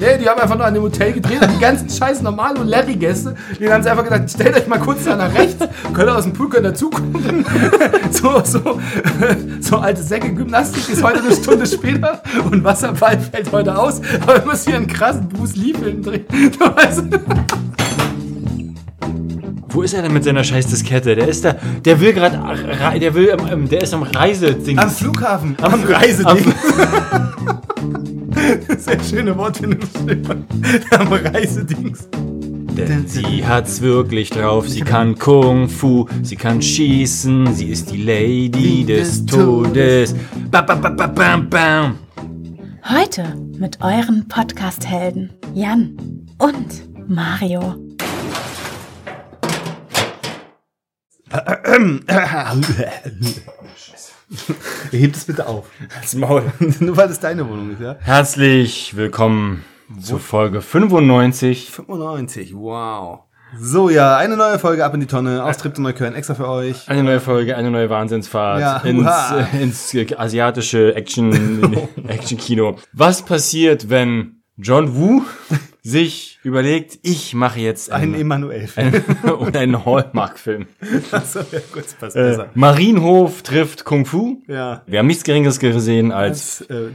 Nee, die haben einfach nur an dem Hotel gedreht und die ganzen scheiß normalen und Larry-Gäste, die haben einfach gedacht, stellt euch mal kurz da nach rechts, könnt ihr aus dem Pool, könnt ihr zugucken. so, so, so alte Säcke Gymnastik ist heute eine Stunde später und Wasserball fällt heute aus, aber wir müssen hier einen krassen Bruce Lee-Film drehen. Du weißt, Wo ist er denn mit seiner scheiß Diskette? Der ist da, der will gerade, der will, ähm, der ist am Reiseding. am Flughafen, Am- am Reiseding. am- Sehr schöne Wortfindung. Am Reisedings. Denn sie hat's wirklich drauf. Sie kann Kung Fu, sie kann schießen, sie ist die Lady des Todes. Bam, bam, bam, bam, bam, bam. Heute mit euren Podcast-Helden Jan und Mario. Hebt es bitte auf. Das Maul. Nur weil es deine Wohnung ist, ja? Herzlich willkommen zu Folge 95. 95, wow. So, ja, eine neue Folge ab in die Tonne. Austritt und Neukölln extra für euch. Eine neue Folge, eine neue Wahnsinnsfahrt Ja, ins, äh, ins asiatische Action, Action-Kino. Was passiert, wenn John Woo sich überlegt, ich mache jetzt Ein einen, Emanuel. und einen Hallmark-Film? Achso, ja, gut, passt Äh, besser. Marienhof trifft Kung Fu. Ja. Wir haben nichts Geringeres gesehen als Als, äh,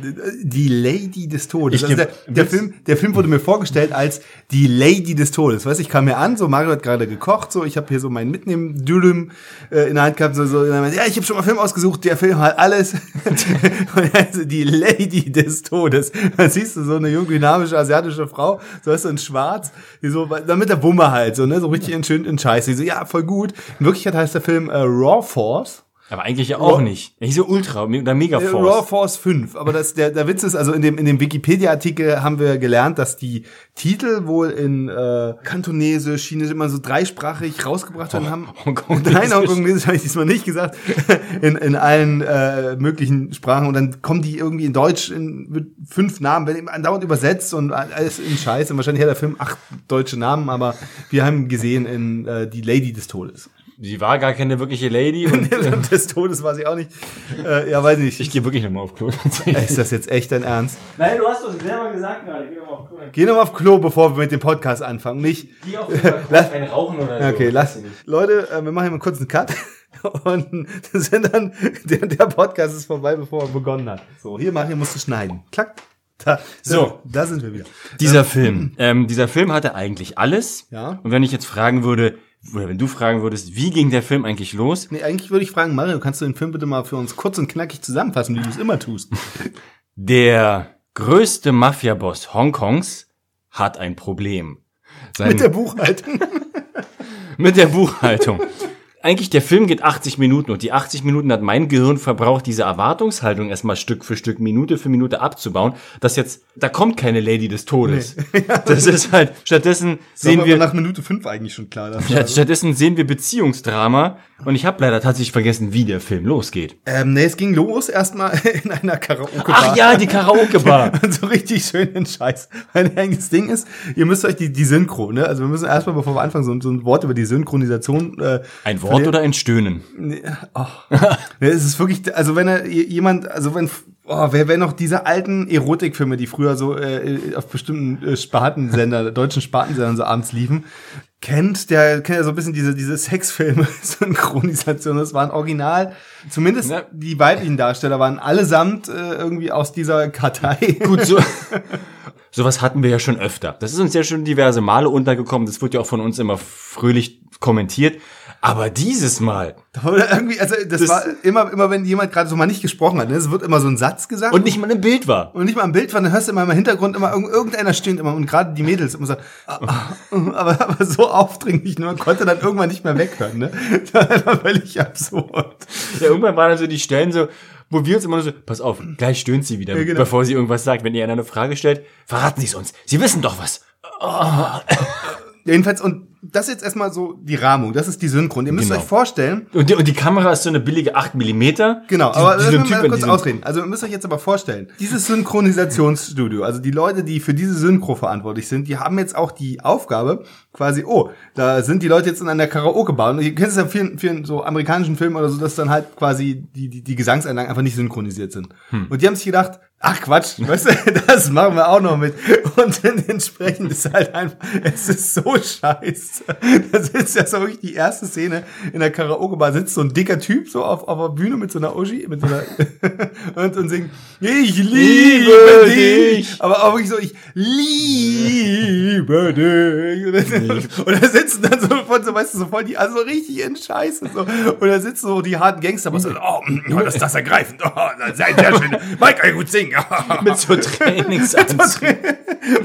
die Lady des Todes. Also der, der, Film, der Film wurde mir vorgestellt als die Lady des Todes. Weißt ich kam mir an, so Mario hat gerade gekocht, so ich habe hier so meinen mitnehmen Dülüm äh, in der Hand gehabt, so, so meinte, ja, ich habe schon mal einen Film ausgesucht, der Film hat alles. und also die Lady des Todes. Dann siehst du so eine junge, dynamische asiatische Frau, so hast du in Schwarz, so, damit der Bummer halt, so, ne, so richtig in schön in Scheiße. Die so, ja, voll gut. In Wirklichkeit heißt der Film äh, Raw Force. Aber eigentlich ja auch Raw- nicht. Nicht so Ultra oder Mega Force. Raw Force 5. Aber das, der, der Witz ist, also in dem, in dem Wikipedia-Artikel haben wir gelernt, dass die Titel wohl in äh, Kantonesisch, Chinesisch immer so dreisprachig rausgebracht werden haben. Hongkongesisch. Nein, Hongkongesisch habe ich diesmal nicht gesagt. In, in allen äh, möglichen Sprachen. Und dann kommen die irgendwie in Deutsch in, mit fünf Namen, eben andauernd übersetzt und alles in Scheiß. Und wahrscheinlich hat der Film acht deutsche Namen, aber wir haben gesehen in äh, Die Lady des Todes. Sie war gar keine wirkliche Lady und äh, des Todes war sie auch nicht. Äh, ja, weiß nicht. ich gehe wirklich nochmal auf Klo. ist das jetzt echt dein Ernst? Nein, du hast doch selber gesagt gerade. Geh nochmal auf Klo. Geh nochmal auf Klo, bevor wir mit dem Podcast anfangen. Nicht. Geh auf Klo, ein Rauchen oder so. Okay, lass. Leute, äh, wir machen hier mal kurz einen Cut. Und sind dann, der, der Podcast ist vorbei, bevor er begonnen hat. So, hier, Mario, musst du schneiden. Klack. Da, So. Da sind wir wieder. Dieser Film, ähm, dieser Film hatte eigentlich alles. Ja. Und wenn ich jetzt fragen würde, oder wenn du fragen würdest, wie ging der Film eigentlich los? Nee, eigentlich würde ich fragen, Mario, kannst du den Film bitte mal für uns kurz und knackig zusammenfassen, wie du es immer tust? Der größte Mafia-Boss Hongkongs hat ein Problem. Sein, Mit der Buchhaltung. mit der Buchhaltung. Eigentlich, der Film geht 80 Minuten und die 80 Minuten hat mein Gehirn verbraucht, diese Erwartungshaltung erstmal Stück für Stück, Minute für Minute abzubauen, dass jetzt, da kommt keine Lady des Todes. Das ist halt, stattdessen Sehen wir, nach Minute fünf eigentlich schon klar. Statt- stattdessen sehen wir Beziehungsdrama und ich habe leider tatsächlich vergessen, wie der Film losgeht. ähm, nee, es ging los erstmal in einer Karaoke-Bar. Ach ja, die Karaoke-Bar. Und so richtig schön den Scheiß. Weil das Ding ist, ihr müsst euch die, die Synchro, ne? Also wir müssen erstmal, bevor wir anfangen, so, so ein Wort über die Synchronisation. Äh, Ein Wort oder ein Stöhnen? ja, es ist wirklich, also wenn er jemand, also wenn, oh, wer, wer noch diese alten Erotikfilme, die früher so äh, auf bestimmten äh, Spartensender, deutschen Spartensendern so abends liefen, kennt, der kennt ja so ein bisschen diese, diese Sexfilme, Synchronisation. Das waren original, zumindest Ja. die weiblichen Darsteller waren allesamt äh, irgendwie aus dieser Kartei. Gut, so. Sowas hatten wir ja schon öfter. Das ist uns ja schon diverse Male untergekommen. Das wird ja auch von uns immer fröhlich kommentiert. Aber dieses Mal. Irgendwie, also das, Das- war immer, immer wenn jemand gerade so mal nicht gesprochen hat, ne? es wird immer so ein Satz gesagt. Und nicht mal im Bild war. und nicht mal im Bild war, dann hörst du immer im Hintergrund immer irgend- irgendeiner stöhnt immer und gerade die Mädels immer so, aber, aber so aufdringlich, nur man konnte dann irgendwann nicht mehr weghören, ne? Das war völlig absurd. Ja, irgendwann waren dann so die Stellen so, wo wir uns immer nur so, pass auf, gleich stöhnt sie wieder, Ja, genau. bevor sie irgendwas sagt. Wenn ihr einer eine Frage stellt, verraten Sie es uns. Sie wissen doch was. Jedenfalls, und das ist jetzt erstmal so die Rahmung, das ist die Synchron. Ihr müsst Genau. euch vorstellen, Und die, und die Kamera ist so eine billige 8 Millimeter. Genau, die, aber lass mal kurz ausreden. Also ihr müsst euch jetzt aber vorstellen, dieses Synchronisationsstudio, also die Leute, die für diese Synchro verantwortlich sind, die haben jetzt auch die Aufgabe, quasi, oh, da sind die Leute jetzt in einer Karaoke-Bar. Und ihr kennt es ja vielen, vielen so amerikanischen Filmen oder so, dass dann halt quasi die, die, die Gesangseinlagen einfach nicht synchronisiert sind. Hm. Und die haben sich gedacht, ach Quatsch, weißt du, das machen wir auch noch mit. Und dann entsprechend ist halt einfach, es ist so scheiße. Das ist ja so wirklich die erste Szene in der Karaoke-Bar, sitzt so ein dicker Typ so auf, auf der Bühne mit so einer Uschi, mit so einer, und, und singt, ich liebe dich. Aber auch wirklich so, ich liebe dich. Und da sitzen dann so voll, so, weißt du, so voll die, also richtig in Scheiße, so. Und da sitzen so die harten Gangster, aber so, oh, oh, das ist das ergreifend, oh, ein sehr schön, Mike kann gut singen. Mit so Trainingsanzug.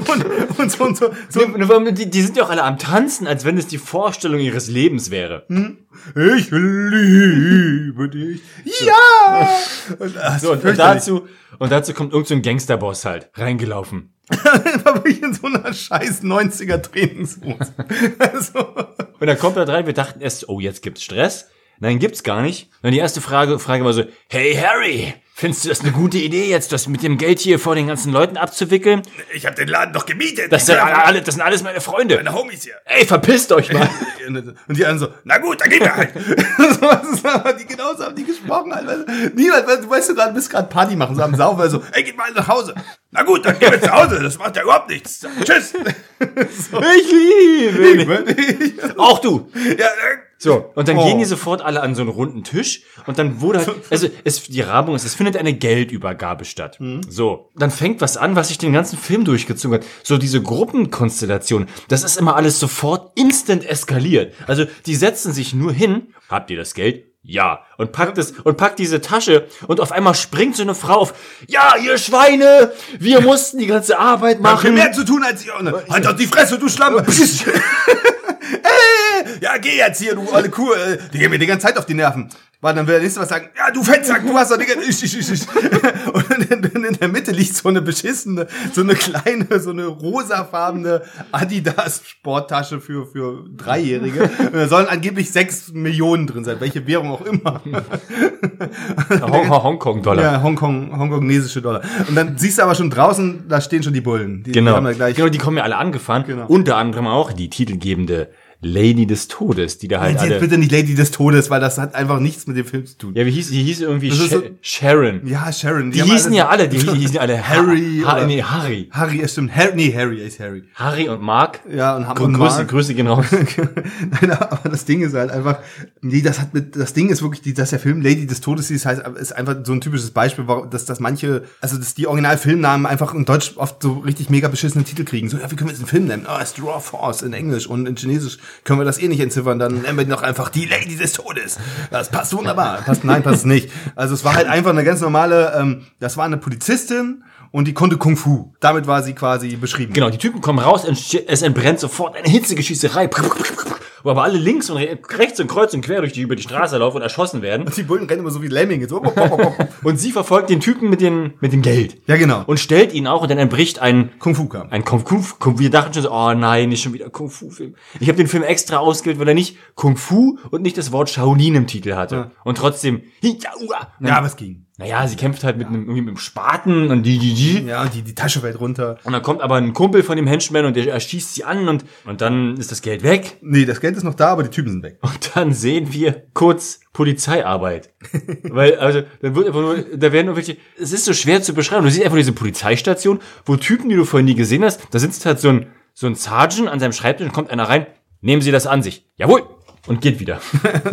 und, und so, und so, so Die, die sind ja auch alle am Tanzen, als wenn es die Vorstellung ihres Lebens wäre. ich liebe dich. Ja! Und, das So, und, und dazu, und dazu kommt irgend so ein Gangsterboss halt, reingelaufen. war wirklich in so einer scheiß 90er Trainingshose. Also, Und dann kommt er rein, wir dachten erst, oh, jetzt gibt's Stress. Nein, gibt's gar nicht. Und die erste Frage, Frage war so, hey Harry, findest du das eine gute Idee, jetzt das mit dem Geld hier vor den ganzen Leuten abzuwickeln? ich habe den Laden doch gemietet. Das sind, alle, das sind alles meine Freunde. meine Homies hier. Ey, verpisst euch mal. Und die anderen so, na gut, dann gehen wir halt. so, die, genauso haben die gesprochen. Halt. Niemand, weißt du, weißt du gerade, bist gerade Party machen, so am Saufen, also, ey, geht mal nach Hause. Na gut, dann gehen wir zu Hause, das macht ja überhaupt nichts. Tschüss. Ich liebe dich. Auch du. Ja, äh, So, und dann Oh. gehen die sofort alle an so einen runden Tisch und dann wurde halt, also es, die Rabung ist, es findet eine Geldübergabe statt. Mhm. So, dann fängt was an, was sich den ganzen Film durchgezogen hat. So diese Gruppenkonstellation, das ist immer alles sofort instant eskaliert. Also die setzen sich nur hin, habt ihr das Geld? Ja. Und packt es, und packt diese Tasche und auf einmal springt so eine Frau auf, ja, ihr Schweine, wir mussten die ganze Arbeit machen. mehr zu tun als ihr. Halt doch die Fresse, du Schlampe. Ey, ja, geh jetzt hier, du alte Kuh. äh, Die gehen mir die ganze Zeit auf die Nerven. Warte, dann will der nächste was sagen. Ja, du Fettsack, du hast doch die ganze ich, ich, ich, ich. Und in, in, der Mitte liegt so eine beschissene, so eine kleine, so eine rosafarbene Adidas Sporttasche für, für Dreijährige. Und da sollen angeblich sechs Millionen drin sein, welche Währung auch immer. Hong- Hongkong-Dollar. Ja, Hongkong, hongkonesische Dollar. Und dann siehst du aber schon draußen, da stehen schon die Bullen. Die, Genau. Die genau, die kommen ja alle angefahren. Genau. Unter anderem auch die titelgebende Lady des Todes, die da halt Jetzt alle. bitte nicht Lady des Todes, weil das hat einfach nichts mit dem Film zu tun. Ja, wie hieß die hieß irgendwie Sha so- Sharon. Ja, Sharon. Die haben hießen ja alle, die hießen ja alle Harry Ha oder- nee, Harry. Harry, es stimmt. Harry, nee, Harry ist Harry. Harry und Mark. Ja, und, Grü und Grüße, Mark. Grüße gehen raus. Nein, aber das Ding ist halt einfach, nee, das hat mit, das Ding ist wirklich, die, dass der Film Lady des Todes ist, heißt, ist einfach so ein typisches Beispiel, dass, dass manche, also, dass die Originalfilmnamen einfach in Deutsch oft so richtig mega beschissene Titel kriegen. So, ja, wie können wir jetzt einen Film nennen? Oh, Straw Force in Englisch und in Chinesisch können wir das eh nicht entziffern, dann nennen wir noch einfach die Lady des Todes. Das passt wunderbar. Passt, nein, passt nicht. Also, es war halt einfach eine ganz normale, ähm, das war eine Polizistin und die konnte Kung Fu. Damit war sie quasi beschrieben. Genau, die Typen kommen raus, es entbrennt sofort eine hitzige Schießerei. Wo aber alle links und re- rechts und kreuz und quer durch die, über die Straße laufen und erschossen werden. Die Bullen rennen immer so wie Lemminge. So. Und sie verfolgt den Typen mit, den, mit dem Geld. Ja, genau. Und stellt ihn auch und dann entbricht ein Kung Fu kam. Ein Kung Fu, Kung, wir dachten schon so, oh nein, nicht schon wieder Kung Fu Film. Ich habe den Film extra ausgewählt, weil er nicht Kung Fu und nicht das Wort Shaolin im Titel hatte. Und trotzdem. Ja, aber es ging. Naja, sie kämpft halt mit einem, irgendwie mit einem Spaten und die, die, die. Ja, die, die Tasche fällt runter. Und dann kommt aber ein Kumpel von dem Henchman und der erschießt sie an und, und dann ist das Geld weg. Nee, das Geld ist noch da, aber die Typen sind weg. Und dann sehen wir kurz Polizeiarbeit. Weil, also, dann wird einfach nur, da werden nur welche, es ist so schwer zu beschreiben. Du siehst einfach diese Polizeistation, wo Typen, die du vorhin nie gesehen hast, da sitzt halt so ein, so ein Sergeant an seinem Schreibtisch und kommt einer rein, nehmen Sie das an sich. Jawohl! Und geht wieder.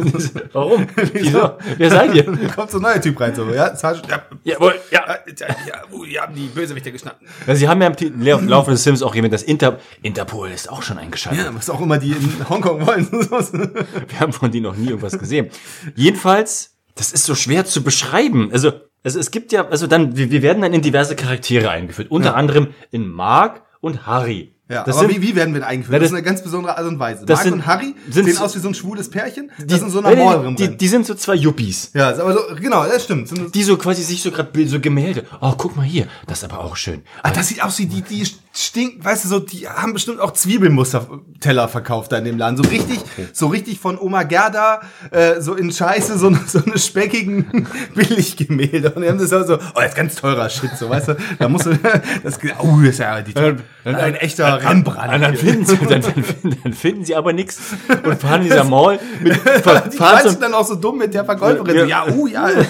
Warum? Wieso? Wer seid ihr? Kommt so ein neuer Typ rein, so, ja, ja, Jawohl, ja. ja, ja, ja, uh, die haben die Bösewichter geschnappt. Ja, Sie haben ja im Laufe des Films auch jemand, das Inter Interpol ist auch schon eingeschaltet. Ja, was auch immer die in Hongkong wollen. Wir haben von denen noch nie irgendwas gesehen. Jedenfalls, das ist so schwer zu beschreiben. Also, also es gibt ja, also dann, wir, wir werden dann in diverse Charaktere eingeführt. Unter anderem in Mark und Harry. Ja, das aber sind, wie, wie werden wir denn eingeführt? Ja, das, das- ist eine ganz besondere Art und Weise. das Mark sind- und Harry sehen so- aus wie so ein schwules Pärchen. die, das sind so einer nee, Maulerin die, die sind so zwei Yuppies. Ja, aber so, genau, das stimmt. So Die so quasi sich so gerade so Gemälde. Oh, guck mal hier. Das ist aber auch schön. ah, das sieht aus wie die, die stinkt, weißt du, so, die haben bestimmt auch Zwiebelmuster-Teller verkauft da in dem Laden. So richtig, so richtig von Oma Gerda, äh, so in Scheiße, so, so eine speckigen Billiggemälde. Und die haben das so, oh, das ist ganz teurer Shit, so, weißt du, da musst du, das, oh, das ist ja die, ein echter Rembrandt. Und dann finden sie, dann, dann, dann finden sie aber nichts und fahren in dieser Mall mit, die fahren so, dann auch so dumm mit der Verkäuferin. Ja, ja, oh, ja. äh,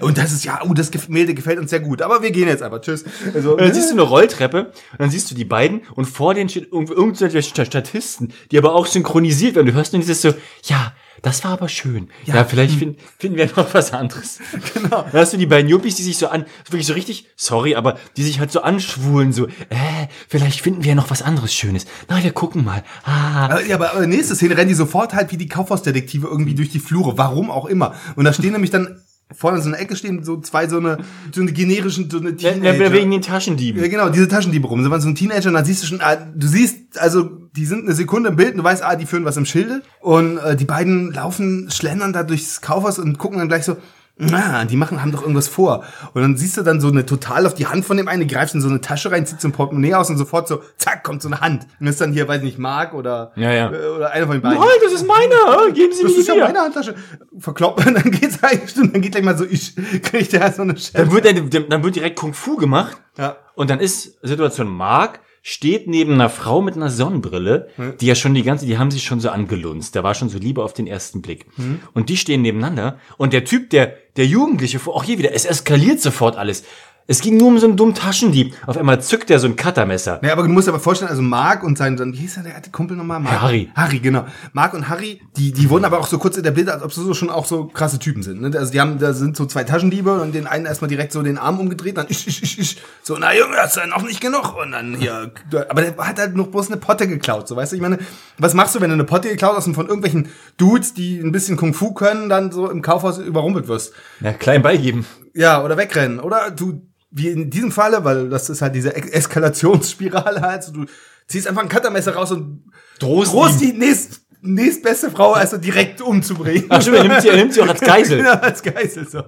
und das ist, ja, oh, das Gemälde gefällt uns sehr gut. Aber wir gehen jetzt aber. Tschüss. Also, Und dann siehst du eine Rolltreppe und dann siehst du die beiden und vor denen steht irgend- irgendwelche Sta- Statisten, die aber auch synchronisiert werden. Du hörst nur dieses so, ja, das war aber schön. Ja, vielleicht finden, finden wir noch was anderes. Genau. Dann hast du die beiden Juppies, die sich so an, wirklich so richtig, sorry, aber die sich halt so anschwulen, so, äh, vielleicht finden wir noch was anderes Schönes. Na, wir gucken mal. Ah. Ja, aber aber nächste Szene rennen die sofort halt wie die Kaufhausdetektive irgendwie durch die Flure. Warum auch immer. Und da stehen nämlich dann vorne in so einer Ecke stehen so zwei so eine, so eine generischen, so eine Ja, Teenager. wegen den Taschendieben. Ja, genau, diese Taschendiebe rum. Sie waren so ein Teenager und dann siehst du schon, ah, du siehst, also die sind eine Sekunde im Bild und du weißt, ah, die führen was im Schilde. Und äh, die beiden laufen, schlendern da durchs Kaufhaus und gucken dann gleich so, na, die machen, haben doch irgendwas vor. Und dann siehst du dann so eine total auf die Hand von dem einen, die greift in so eine Tasche rein, zieht so ein Portemonnaie aus und sofort so, zack, kommt so eine Hand. Und das ist dann hier, weiß nicht, Mark oder, Ja, ja. äh, oder einer von den beiden. Nein, das ist meiner. Geben Sie Das mir ist die ja wieder. meine Handtasche. Verkloppt, und dann geht's eine Stunde, dann geht gleich mal so, ich krieg der so eine Dann Schelle. wird, dann, dann wird direkt Kung Fu gemacht. Ja. Und dann ist Situation Mark steht neben einer Frau mit einer Sonnenbrille, die ja schon die ganze, die haben sich schon so angelunzt. Da war schon so Liebe auf den ersten Blick. Und die stehen nebeneinander. Und der Typ, der, der Jugendliche, auch hier wieder, es eskaliert sofort alles. Es ging nur um so einen dummen Taschendieb. Auf einmal zückt er so ein Cuttermesser. Ja, aber du musst dir aber vorstellen, also Mark und sein, wie hieß er, der alte Kumpel nochmal? Mark? Harry. Harry, genau. Mark und Harry, die, die wurden aber auch so kurz etabliert, als ob sie so schon auch so krasse Typen sind. Ne? Also die haben, da sind so zwei Taschendiebe und den einen erstmal direkt so den Arm umgedreht, dann ich, ich, ich, ich. So, na Junge, hast du noch nicht genug? Und dann hier, aber der hat halt noch bloß eine Potte geklaut, so weißt du? Ich meine, was machst du, wenn du eine Potte geklaut hast und von irgendwelchen Dudes, die ein bisschen Kung Fu können, dann so im Kaufhaus überrumpelt wirst? Ja, klein beigeben. Ja, oder wegrennen. Oder du, wie in diesem Falle, weil das ist halt diese Eskalationsspirale halt, so, du ziehst einfach ein Cuttermesser raus und Drohst drohst die nächst, nächstbeste Frau also direkt umzubringen. Ach stimmt, er nimmt sie, er nimmt sie auch als Geisel. Genau, als Geisel, so.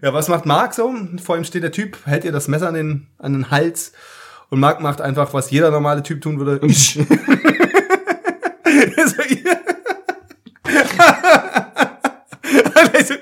Ja, was macht Mark so? Vor ihm steht der Typ, hält ihr das Messer an den, an den Hals und Mark macht einfach, was jeder normale Typ tun würde. So, Also,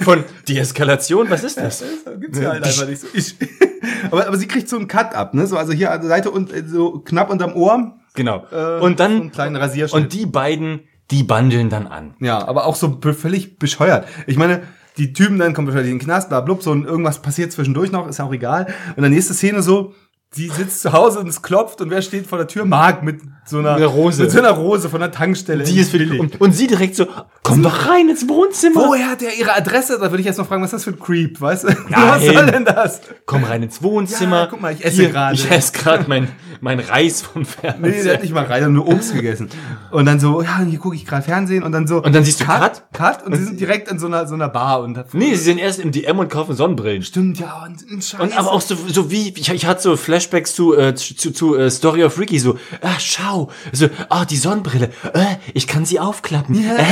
Von Deeskalation, was ist das? Das gibt's ja halt einfach nicht so. Ich, aber, aber sie kriegt so einen Cut ab, ne? So, also hier an der Seite und äh, so knapp unterm Ohr. Genau. Äh, und so einen dann, kleinen Rasierschnitt. und die beiden, die bandeln dann an. Ja, aber auch so völlig bescheuert. Ich meine, die Typen dann kommen wahrscheinlich in den Knast, bla, blub, so und irgendwas passiert zwischendurch noch, ist ja auch egal. Und dann nächste Szene so, sie sitzt zu Hause und es klopft und wer steht vor der Tür? Mark mit so einer, Eine Rose. Mit so einer Rose von der Tankstelle. Die ist für die, und, und sie direkt so, komm doch rein ins Wohnzimmer. Woher hat er ihre Adresse? Da würde ich jetzt noch fragen, was ist das für ein Creep, weißt du? Ja, was soll denn das? Komm rein ins Wohnzimmer. Ja, guck mal, ich esse gerade. Ich esse gerade mein, mein Reis vom Fernseher. Nee, der hat nicht mal hat nur Obst gegessen. Und dann so, ja, hier gucke ich gerade Fernsehen und dann so. Und dann siehst du Cut. Cut und sie sind direkt in so einer, so einer Bar und Nee, sie sind erst im DM und kaufen Sonnenbrillen. Stimmt, ja, und, und Scheiße. Und aber auch so, so wie, ich, ich hatte so Flashbacks zu, äh, zu, zu äh, Story of Ricky, so, ah, schau, so, ah, die Sonnenbrille, äh, ich kann sie aufklappen. Äh,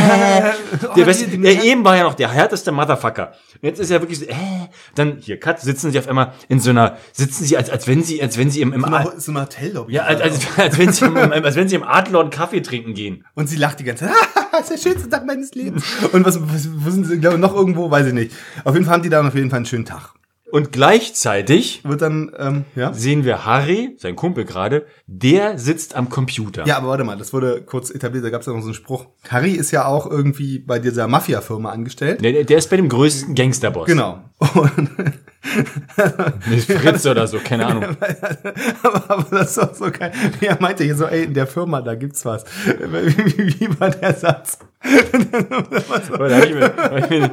Oh, der, weißt, die- der eben war ja noch der härteste Motherfucker. Jetzt ist er wirklich so, äh, dann, hier, Cut, sitzen sie auf einmal in so einer, sitzen sie, als, als wenn sie, als wenn sie im, im so eine, so eine Hotellobby. ja, als, als, als, wenn sie im, als wenn sie im Adler und Kaffee trinken gehen. Und sie lacht die ganze Zeit. das ist der schönste Tag meines Lebens. Und was, was wo sind sie, glaube noch irgendwo, weiß ich nicht. Auf jeden Fall haben die dann auf jeden Fall einen schönen Tag. Und gleichzeitig Wird dann, ähm, ja. sehen wir Harry, sein Kumpel gerade, der sitzt am Computer. Ja, aber warte mal, das wurde kurz etabliert, da gab es ja noch so einen Spruch. Harry ist ja auch irgendwie bei dieser Mafia-Firma angestellt. Der, der ist bei dem größten Gangsterboss. Genau. Und Nicht Fritz oder so, keine Ahnung. aber, aber das ist auch so geil. Er meinte hier so, ey, in der Firma, da gibt's was. Wie, wie, wie war der Satz? Aber da hab ich mir, hab ich mir,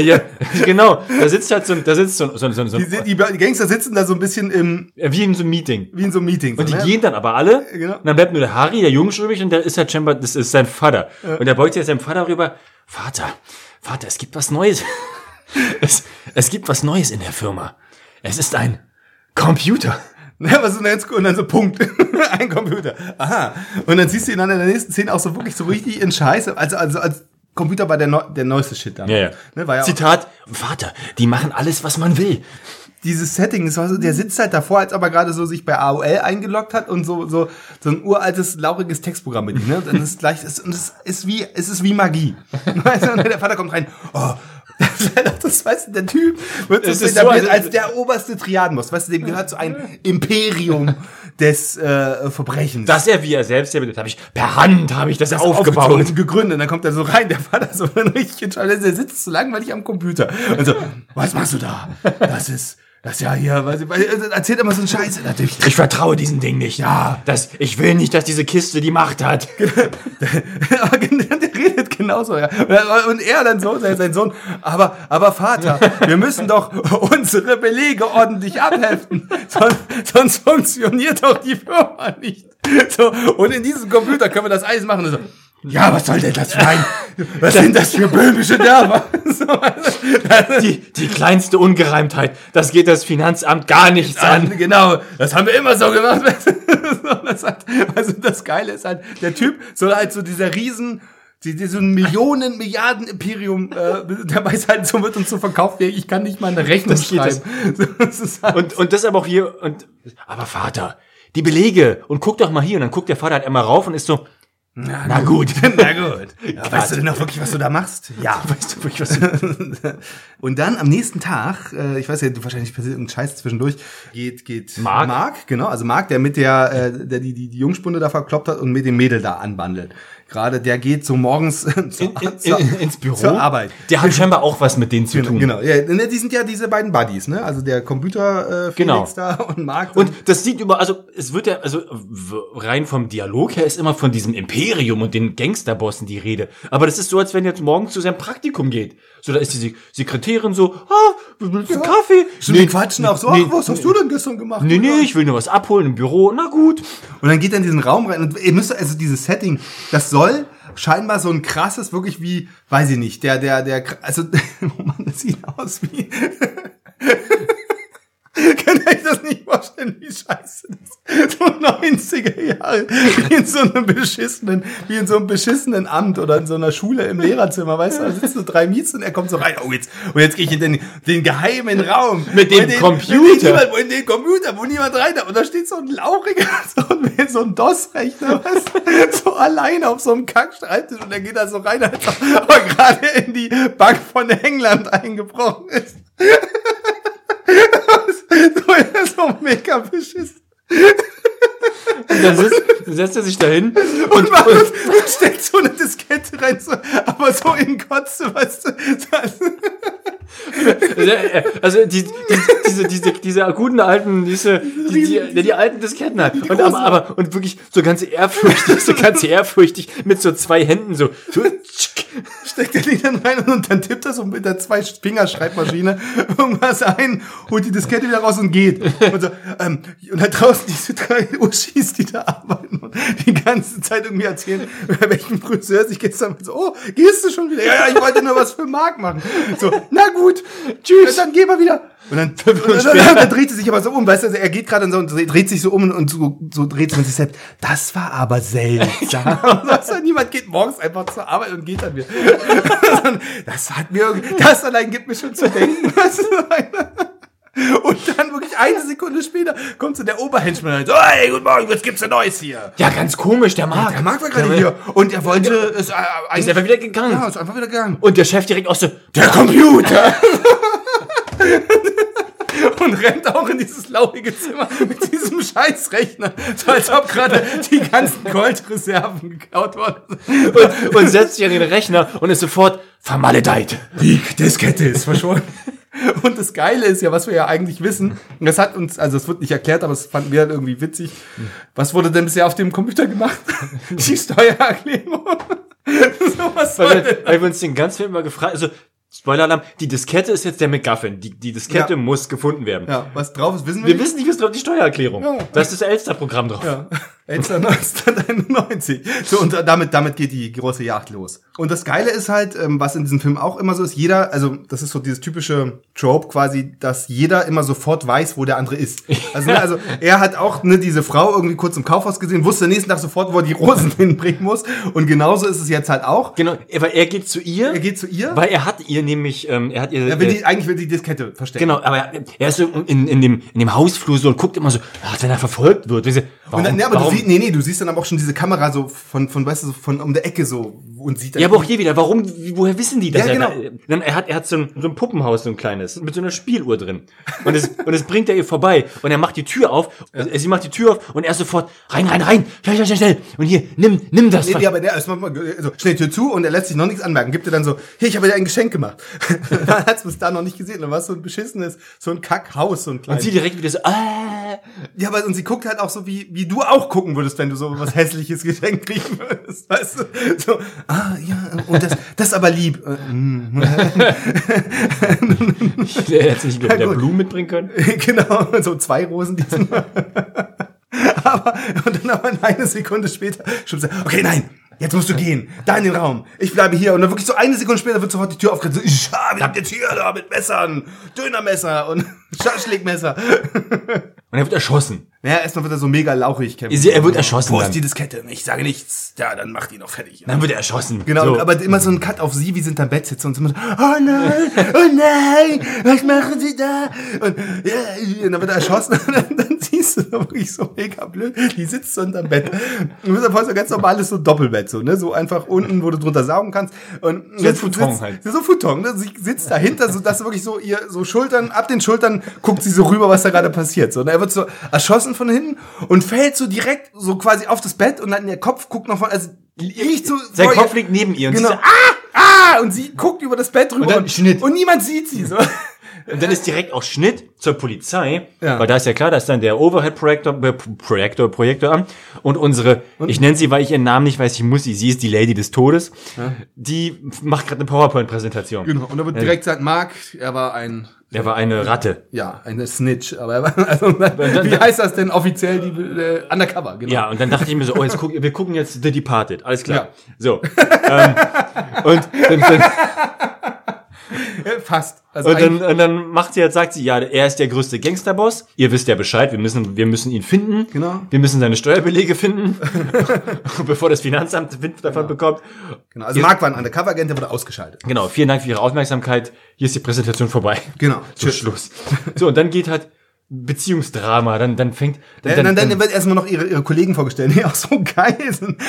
ja, genau, da sitzt halt so, ein- da sitzt so, so, so, so Die, die Gangster sitzen da so ein bisschen im, wie in so einem Meeting. wie in so einem Meeting. Und so, die ne? gehen dann aber alle. Genau. Und dann bleibt nur der Harry, der Junge übrig, und der ist halt scheinbar, das ist sein Vater. Und der beugt sich seinem Vater rüber. Vater, Vater, es gibt was Neues. es, es gibt was Neues in der Firma. Es ist ein Computer. Ja, was ist denn jetzt? Und dann so Punkt. Ein Computer. Aha. Und dann siehst du ihn dann in der nächsten Szene auch so wirklich so richtig in Scheiße. Also, also als Computer war der, neu, der neueste Shit da. Ja, ja. Ne, war ja Zitat, Vater, die machen alles, was man will. dieses Setting, das war so, der sitzt halt davor, als ob er gerade so sich bei AOL eingeloggt hat und so, so, so ein uraltes, lauriges Textprogramm bedient, ne? Und es ist gleich, es, und es ist wie, es ist wie Magie. Weißt du, und der Vater kommt rein, oh, das weißt du, der Typ wird so etabliert so, als der oberste Triadenboss. Weißt du, dem gehört so ein Imperium des äh, Verbrechens. Dass er, wie er selbst erwähnt, habe ich per Hand habe ich das, aufgebaut. aufgezogen und gegründet. Und dann kommt er so rein, der Vater so ein richtig der sitzt so langweilig am Computer. Und so, was machst du da? Das ist, das ist ja hier, was, erzählt immer so einen Scheiß. Natürlich. Ich vertraue diesen Ding nicht. Ja. Das, ich will nicht, dass diese Kiste die Macht hat. aber der redet genauso, ja. Und er dann so, sein Sohn, aber, aber Vater, wir müssen doch unsere Belege ordentlich abheften, sonst, sonst funktioniert doch die Firma nicht. So, und in diesem Computer können wir das alles machen. So, ja, was soll denn das sein? Was sind das für böhmische Dörfer? Die, die kleinste Ungereimtheit, das geht das Finanzamt gar nichts an. an, genau, das haben wir immer so gemacht. Das hat, also das Geile ist halt, der Typ soll halt so dieser riesen, die, die so ein Millionen, Milliarden Imperium, äh, dabei ist halt so wird uns so verkauft, ich kann nicht mal eine Rechnung Das schreiben. Das halt, Und, und das aber auch hier, und, aber Vater, die Belege, und guck doch mal hier, und dann guckt der Vater halt einmal rauf und ist so, na, gut. na gut. Ja, weißt du denn auch wirklich, was du da machst? Ja. Weißt du wirklich, was du Und dann am nächsten Tag, äh, ich weiß ja, du wahrscheinlich passiert ein Scheiß zwischendurch, geht, geht Mark. Mark, genau, also Mark, der mit der, äh, der die, die, die Jungspunde da verkloppt hat und mit dem Mädel da anbandelt. Gerade der geht so morgens zur, in, in, ins Büro? zur Arbeit. Der hat scheinbar auch was mit denen zu tun. Genau, ja, ne, die sind ja diese beiden Buddies, ne? Also der Computer äh, Felix Genau. da und Mark. Und das sieht über, also es wird ja, also rein vom Dialog her ist immer von diesem Imperium und den Gangsterbossen die Rede. Aber das ist so, als wenn jetzt morgen zu seinem Praktikum geht. So, da ist die Sek- Sekretärin so, ah, willst du einen Kaffee? Stimmt, die quatschen auch so, nee, ach, was hast du denn gestern gemacht? Nee, nee, ich will nur was abholen im Büro. Na gut. Und dann geht er in diesen Raum rein und ihr müsst also dieses Setting, das soll scheinbar so ein krasses, wirklich wie, weiß ich nicht, der, der, der, also, das sieht aus wie, Könnt ihr euch das nicht vorstellen, wie scheiße das so 90er Jahre, wie in so einem beschissenen, wie in so einem beschissenen Amt oder in so einer Schule im Lehrerzimmer, weißt du, da sitzen so drei Miets und er kommt so rein, oh jetzt, und jetzt gehe ich in den, den geheimen Raum. Mit dem den- Computer. Wo niemand, wo in den Computer, wo niemand rein darf. Und da steht so ein lauchiger, so ein, so ein DOS-Rechner, weißt du, so alleine auf so einem Kackschreibtisch und er geht da so rein, als ob er gerade in die Bank von England eingebrochen ist. so, so mega beschissen. Und dann, sitzt, dann setzt er sich dahin Und, macht, und steckt so eine Diskette rein, so, aber so in Kotze, weißt du. Also die, die, diese, diese, diese guten alten, diese, die, die, die, alten Disketten halt. Und aber, aber und wirklich so ganz ehrfürchtig, so ganz ehrfürchtig mit so zwei Händen so. so steckt er die dann rein und dann tippt er so mit der zwei Finger Schreibmaschine irgendwas ein, holt die Diskette wieder raus und geht. Und, so, ähm, und da draußen diese drei Uschis, die da arbeiten die ganze Zeit irgendwie erzählen, bei welchem Friseur sich gestern so, oh, gehst du schon wieder? Ja, ja, ich wollte nur was für Marc machen. So, na gut, tschüss, dann gehen wir wieder. Und dann, und dann, dann, dann dreht sie sich aber so um, weißt du, also er geht gerade so und dreht sich so um und so, so dreht sie sich selbst. Das war aber seltsam. du, niemand geht morgens einfach zur Arbeit und geht dann wieder. Das hat mir, irgendwie- das allein gibt mir schon zu denken. Und dann wirklich eine Sekunde später kommt so der Oberhenschmann und so, hey, guten Morgen, was gibt's denn Neues hier? Ja, ganz komisch, der Marc. Der Marc war gerade hier und er wollte es äh, Ist einfach wieder gegangen. Ja, ist einfach wieder gegangen. Und der Chef direkt auch so, Der Computer! Und rennt auch in dieses laurige Zimmer mit diesem Scheißrechner, so als ob gerade die ganzen Goldreserven geklaut worden sind. und, und setzt sich an den Rechner und ist sofort vermaledeit. Die Diskette ist verschwunden. Und das Geile ist ja, was wir ja eigentlich wissen, und das hat uns, also es wird nicht erklärt, aber es fanden wir halt irgendwie witzig. Was wurde denn bisher auf dem Computer gemacht? Die Steuererklärung. so, was soll Weil wir, weil wir uns den ganzen Film mal gefragt, also Spoiler-Alarm, die Diskette ist jetzt der McGuffin. Die, die Diskette Ja. muss gefunden werden. Ja, was drauf ist, wissen wir Wir nicht. wissen nicht, was drauf die Steuererklärung. Ja. Da ist das Elster-Programm drauf. Ja. Elster 1991. So, und damit, damit geht die große Jagd los. Und das Geile ist halt, ähm, was in diesem Film auch immer so ist, jeder, also das ist so dieses typische Trope quasi, dass jeder immer sofort weiß, wo der andere ist. Also, ne, also er hat auch ne, diese Frau irgendwie kurz im Kaufhaus gesehen, wusste nächsten Tag sofort, wo er die Rosen hinbringen muss. Und genauso ist es jetzt halt auch. Genau, weil er geht zu ihr. Er geht zu ihr. Weil er hat ihr nämlich, ähm, er hat ihr. Er will äh, die, eigentlich will die Diskette verstecken. Genau, aber er, er ist so in, in, dem, in dem Hausflur so und guckt immer so, ah, wenn er verfolgt wird. Warum, Und dann, ne, aber warum? Siehst, nee, nee, du siehst dann aber auch schon diese Kamera so von, von, weißt du, so von um der Ecke so und sieht dann. Ja, aber auch hier wieder, warum, woher wissen die das? Ja, genau. Er, dann, er hat, er hat so ein, so ein Puppenhaus, so ein kleines, mit so einer Spieluhr drin. Und es, und es bringt er ihr vorbei. Und er macht die Tür auf, äh, sie macht die Tür auf und er sofort, rein, rein, rein, schnell, schnell, schnell, schnell. Und hier, nimm, nimm das. Nee, nee, aber der erstmal mal so, schnell Tür zu und er lässt sich noch nichts anmerken. Gibt dir dann so, hier, ich habe dir ein Geschenk gemacht. Man hat's bis da noch nicht gesehen. Dann war es so ein beschissenes, so ein Kackhaus, so ein und kleines. sie direkt wieder so, ah. Ja, aber und sie guckt halt auch so, wie, wie du auch gucken würdest, wenn du so was hässliches Geschenk kriegen würdest. Weißt du? So, ah, ja, und das, das ist aber lieb. Äh, mm. Der hätte nicht gut. Blumen mitbringen können. genau, so zwei Rosen diesmal. aber, und dann aber eine Sekunde später schon okay, nein, jetzt musst du gehen, da in den Raum, ich bleibe hier. Und dann wirklich so eine Sekunde später wird sofort die Tür aufgerissen, so, ich hab, wir habt jetzt hier da mit Messern, Dönermesser und Schaschlikmesser. Und er wird erschossen. Naja, erstmal wird er so mega lauchig. Kevin. Sie- er wird erschossen Wo ist die Diskette? Ich sage nichts. Ja, dann macht ihn noch fertig. Dann wird er erschossen. Genau, So. aber immer so ein Cut auf sie, wie sie hinterm Bett sitzt und so, immer so, oh nein, oh nein, was machen sie da? Und, ja, und dann wird er erschossen und dann, dann siehst du so wirklich so mega blöd, die sitzt so unterm Bett. Und das ist so ganz normales so Doppelbett, so, ne, so einfach unten, wo du drunter saugen kannst. Und So ein Futon sitzt, halt. So Futon, ne, sie sitzt dahinter, so dass wirklich so ihr, so Schultern, ab den Schultern guckt sie so rüber, was da gerade passiert, so. Und er wird so erschossen von hinten und fällt so direkt so quasi auf das Bett und dann ihr Kopf guckt noch von, also liegt so Sein Kopf ihr- liegt neben ihr und Genau. sie so, Ah! Ah! Und sie guckt über das Bett rüber. Und dann Schnitt. Und niemand sieht sie so. Und dann ist direkt auch Schnitt zur Polizei, Ja. weil da ist ja klar, da ist dann der Overhead-Projektor, äh, Projektor, Projektor an und unsere, ich nenne sie, weil ich ihren Namen nicht weiß, ich muss sie, sie ist die Lady des Todes, die macht gerade eine PowerPoint-Präsentation. Genau. Und da wird direkt gesagt, Mark, er war ein, Der war eine Ratte. ja, eine Snitch. Aber er war, also, wie heißt das denn offiziell, die, äh, Undercover, genau. Ja, und dann dachte ich mir so, oh, jetzt guck, wir gucken jetzt The Departed, alles klar. Ja. So. ähm, und dann, dann, Ja, Fast. Also und, dann, und dann macht sie jetzt, sagt sie, ja, er ist der größte Gangsterboss. Ihr wisst ja Bescheid, wir müssen, wir müssen ihn finden. Genau. Wir müssen seine Steuerbelege finden, bevor das Finanzamt Wind davon bekommt. genau. Also Mark war ein Undercover-Agent, der wurde ausgeschaltet. Genau, vielen Dank für Ihre Aufmerksamkeit. Hier ist die Präsentation vorbei. Genau. So, Schluss. So, und dann geht halt Beziehungsdrama. Dann, dann fängt. Dann, dann, dann, wird erstmal noch ihre, ihre Kollegen vorgestellt, die auch so geil sind.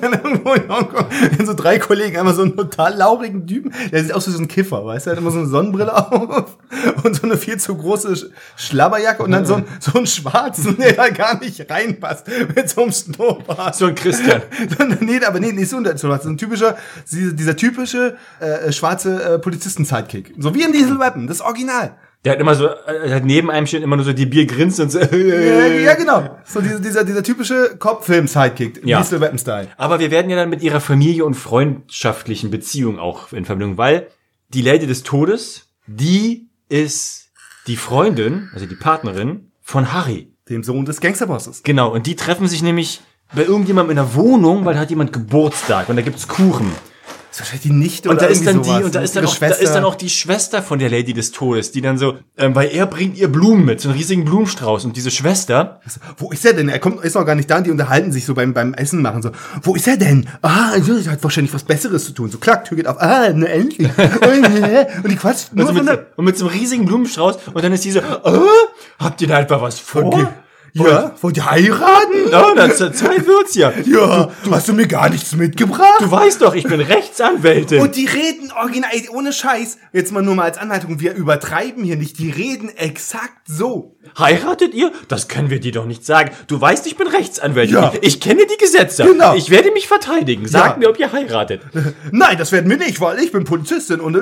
dann irgendwo in Hongkong sind so drei Kollegen, einmal so einen total laurigen Typen, der sieht aus wie so ein Kiffer, weißt du, der hat immer so eine Sonnenbrille auf und so eine viel zu große Sch- Schlabberjacke und dann so, ein, so einen schwarzen, der da gar nicht reinpasst, mit so einem Schnurrbart. so ein Christian. nee, aber nee, nicht so ein, so ein typischer, dieser, dieser typische äh, schwarze äh, Polizisten-Sidekick. So wie in Diesel Weapon, das Original. Der hat immer so, äh, hat neben einem stehen immer nur so die Bier grinst und so. Ja, ja, genau. So dieser, dieser, dieser typische Cop-Film-Sidekick, Ja. Diesel Weapon-Style. Aber wir werden ja dann mit ihrer Familie und freundschaftlichen Beziehung auch in Verbindung, weil die Lady des Todes, die ist die Freundin, also die Partnerin von Harry. Dem Sohn des Gangsterbosses. Genau, und die treffen sich nämlich bei irgendjemandem in der Wohnung, weil da hat jemand Geburtstag und da gibt's Kuchen. Ist wahrscheinlich die Nichte Und da ist dann die, sowas. und da ist dann, auch, da ist dann auch die Schwester von der Lady des Todes, die dann so, ähm, weil er bringt ihr Blumen mit, so einen riesigen Blumenstrauß. Und diese Schwester, Wo ist er denn? Er kommt, ist noch gar nicht da. und Die unterhalten sich so beim, beim Essen machen so. Wo ist er denn? Ah, also, er hat wahrscheinlich was Besseres zu tun. So, klack, Tür geht auf. Ah, ne, endlich. und die quatscht nur also von mit, der, und mit so einem riesigen Blumenstrauß, und dann ist die so, äh, habt ihr da etwa was vor? Ja, wollt ihr heiraten? Ja, dann zur Zeit wird's ja. Ja, du hast du mir gar nichts mitgebracht. Du weißt doch, ich bin Rechtsanwältin. Und die reden original, ohne Scheiß, jetzt mal nur mal als Anleitung, wir übertreiben hier nicht, die reden exakt so. Heiratet ihr? Das können wir dir doch nicht sagen. Du weißt, ich bin Rechtsanwältin. Ja. Ich kenne die Gesetze. Genau. Ich werde mich verteidigen. Sag Ja. mir, ob ihr heiratet. Nein, das werden wir nicht, weil ich bin Polizistin und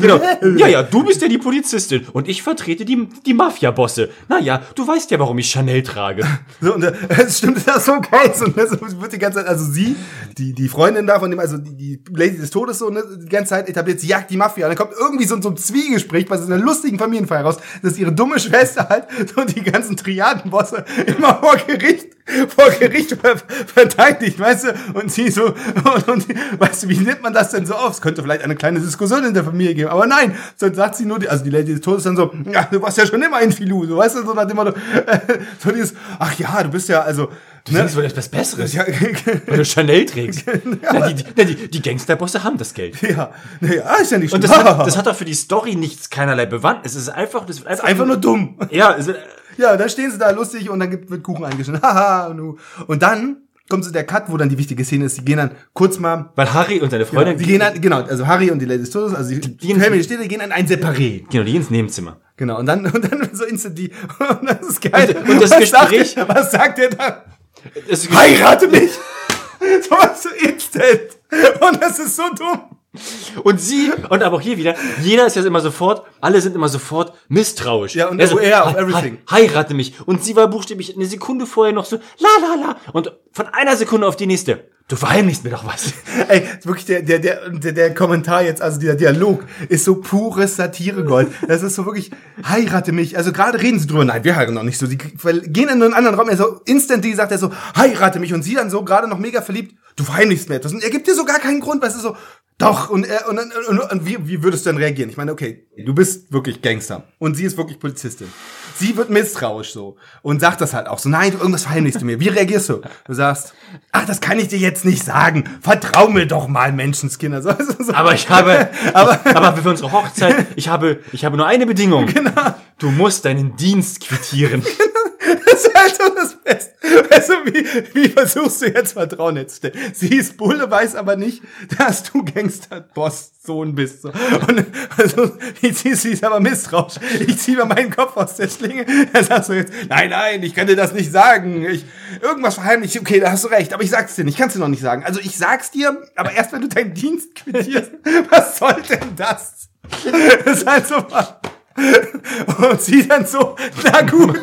Genau. Ja, ja, du bist ja die Polizistin und ich vertrete die, die Mafia-Bosse. Naja, du weißt ja, warum ich Chanel trage. So, und äh, es stimmt, das ist so geil. So, ne, so wird die ganze Zeit, also sie, die, die Freundin da von dem, also die, die Lady des Todes, so, ne, die ganze Zeit etabliert, sie jagt die Mafia. Und dann kommt irgendwie so, so ein Zwiegespräch bei so einer lustigen Familienfeier raus, dass ihre dumme Schwester halt so die ganzen Triadenbosse immer vor Gericht vor Gericht ver verteidigt, weißt du? Und sie so, und, und weißt du, wie nimmt man das denn so auf? Es könnte vielleicht eine kleine Diskussion in der Familie geben, aber nein, so sagt sie nur, die, also die Lady des Todes dann so, ja, du warst ja schon immer ein Filou, so, weißt du, so nach dem Motto, äh, so dieses, ach ja, du bist ja, also, Du denkst wohl etwas Besseres, ja, wenn du Chanel trägst. Na, die, die, die, die Gangsterbosse haben das Geld. ja, nee, ah, ist ja nicht Und schlimm. das hat, das hat doch für die Story nichts, keinerlei Bewandtnis. Es ist einfach, das wird einfach, einfach nur dumm. ja, es, Ja, da stehen sie da lustig und dann gibt, wird Kuchen eingeschnitten. Haha. Und dann kommt so der Cut, wo dann die wichtige Szene ist. Die gehen dann kurz mal. weil Harry und seine Freundin, die gehen dann, genau, also Harry und die Lady des Todes, also die, die, gehen- Family steht, die gehen in ein Separé. genau, die gehen ins Nebenzimmer. Genau, und dann, und dann so instant die, und das ist geil. Und- und das was Gespräch- Sagt, er- was sagt er dann? Es, Heirate mich! so was so instant. Und das ist so dumm. Und sie, und aber auch hier wieder, jeder ist jetzt immer sofort, alle sind immer sofort misstrauisch. Ja, und Also, aware of he- everything. he- Heirate mich. Und sie war buchstäblich eine Sekunde vorher noch so, la la la. Und von einer Sekunde auf die nächste, du verheimlichst mir doch was. Ey, wirklich der, der, der, der, der Kommentar jetzt, also dieser Dialog, ist so pures Satiregold. Das ist so wirklich, heirate mich. Also gerade reden sie drüber, nein, wir heiraten noch nicht so. Sie gehen in einen anderen Raum, er so, instantly sagt er so, heirate mich. Und sie dann so gerade noch mega verliebt, du verheimlichst mir etwas. Und er gibt dir so gar keinen Grund, weißt du, so, doch, und, er, und, und, und, und wie, wie würdest du denn reagieren? Ich meine, okay, du bist wirklich Gangster. Und sie ist wirklich Polizistin. Sie wird misstrauisch so und sagt das halt auch so, nein, du, irgendwas verheimlichst du mir. Wie reagierst du? Du sagst, ach, das kann ich dir jetzt nicht sagen. Vertrau mir doch mal, Menschenskinder. So, so. Aber ich habe, Aber- aber, für unsere Hochzeit, ich habe, ich habe nur eine Bedingung. Genau. Du musst deinen Dienst quittieren. Das ist halt so das Beste. Weißt du, wie, wie versuchst du jetzt Vertrauen herzustellen? Sie ist Bulle, weiß aber nicht, dass du Gangster-Boss-Sohn bist. So. Und also, ich zieh, sie ist aber misstrauisch. Ich ziehe mir meinen Kopf aus der Schlinge. Dann sagst du jetzt, nein, nein, ich kann dir das nicht sagen. Ich, irgendwas verheimlich. Okay, da hast du recht, aber ich sag's dir nicht. Ich kann's dir noch nicht sagen. Also ich sag's dir, aber erst wenn du deinen Dienst quittierst. Was soll denn das? Das ist halt so. Und sie dann so, na gut.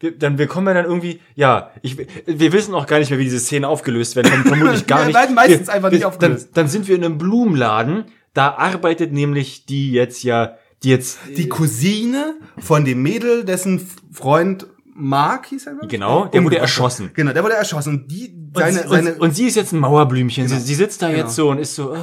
Wir- Dann wir kommen ja dann irgendwie, ja, ich, wir wissen auch gar nicht mehr, wie diese Szene aufgelöst werden, verm- vermutlich gar nicht. werden meistens wir, einfach wir, nicht aufgelöst. Dann, dann sind wir in einem Blumenladen, da arbeitet nämlich die jetzt ja, die jetzt, Die Cousine von dem Mädel, dessen Freund Mark hieß er, genau, der wurde erschossen. Genau, der wurde erschossen. Und die, Und, seine, sie- seine, und, und sie ist jetzt ein Mauerblümchen. Sie, sie sitzt da Genau. jetzt so und ist so, äh,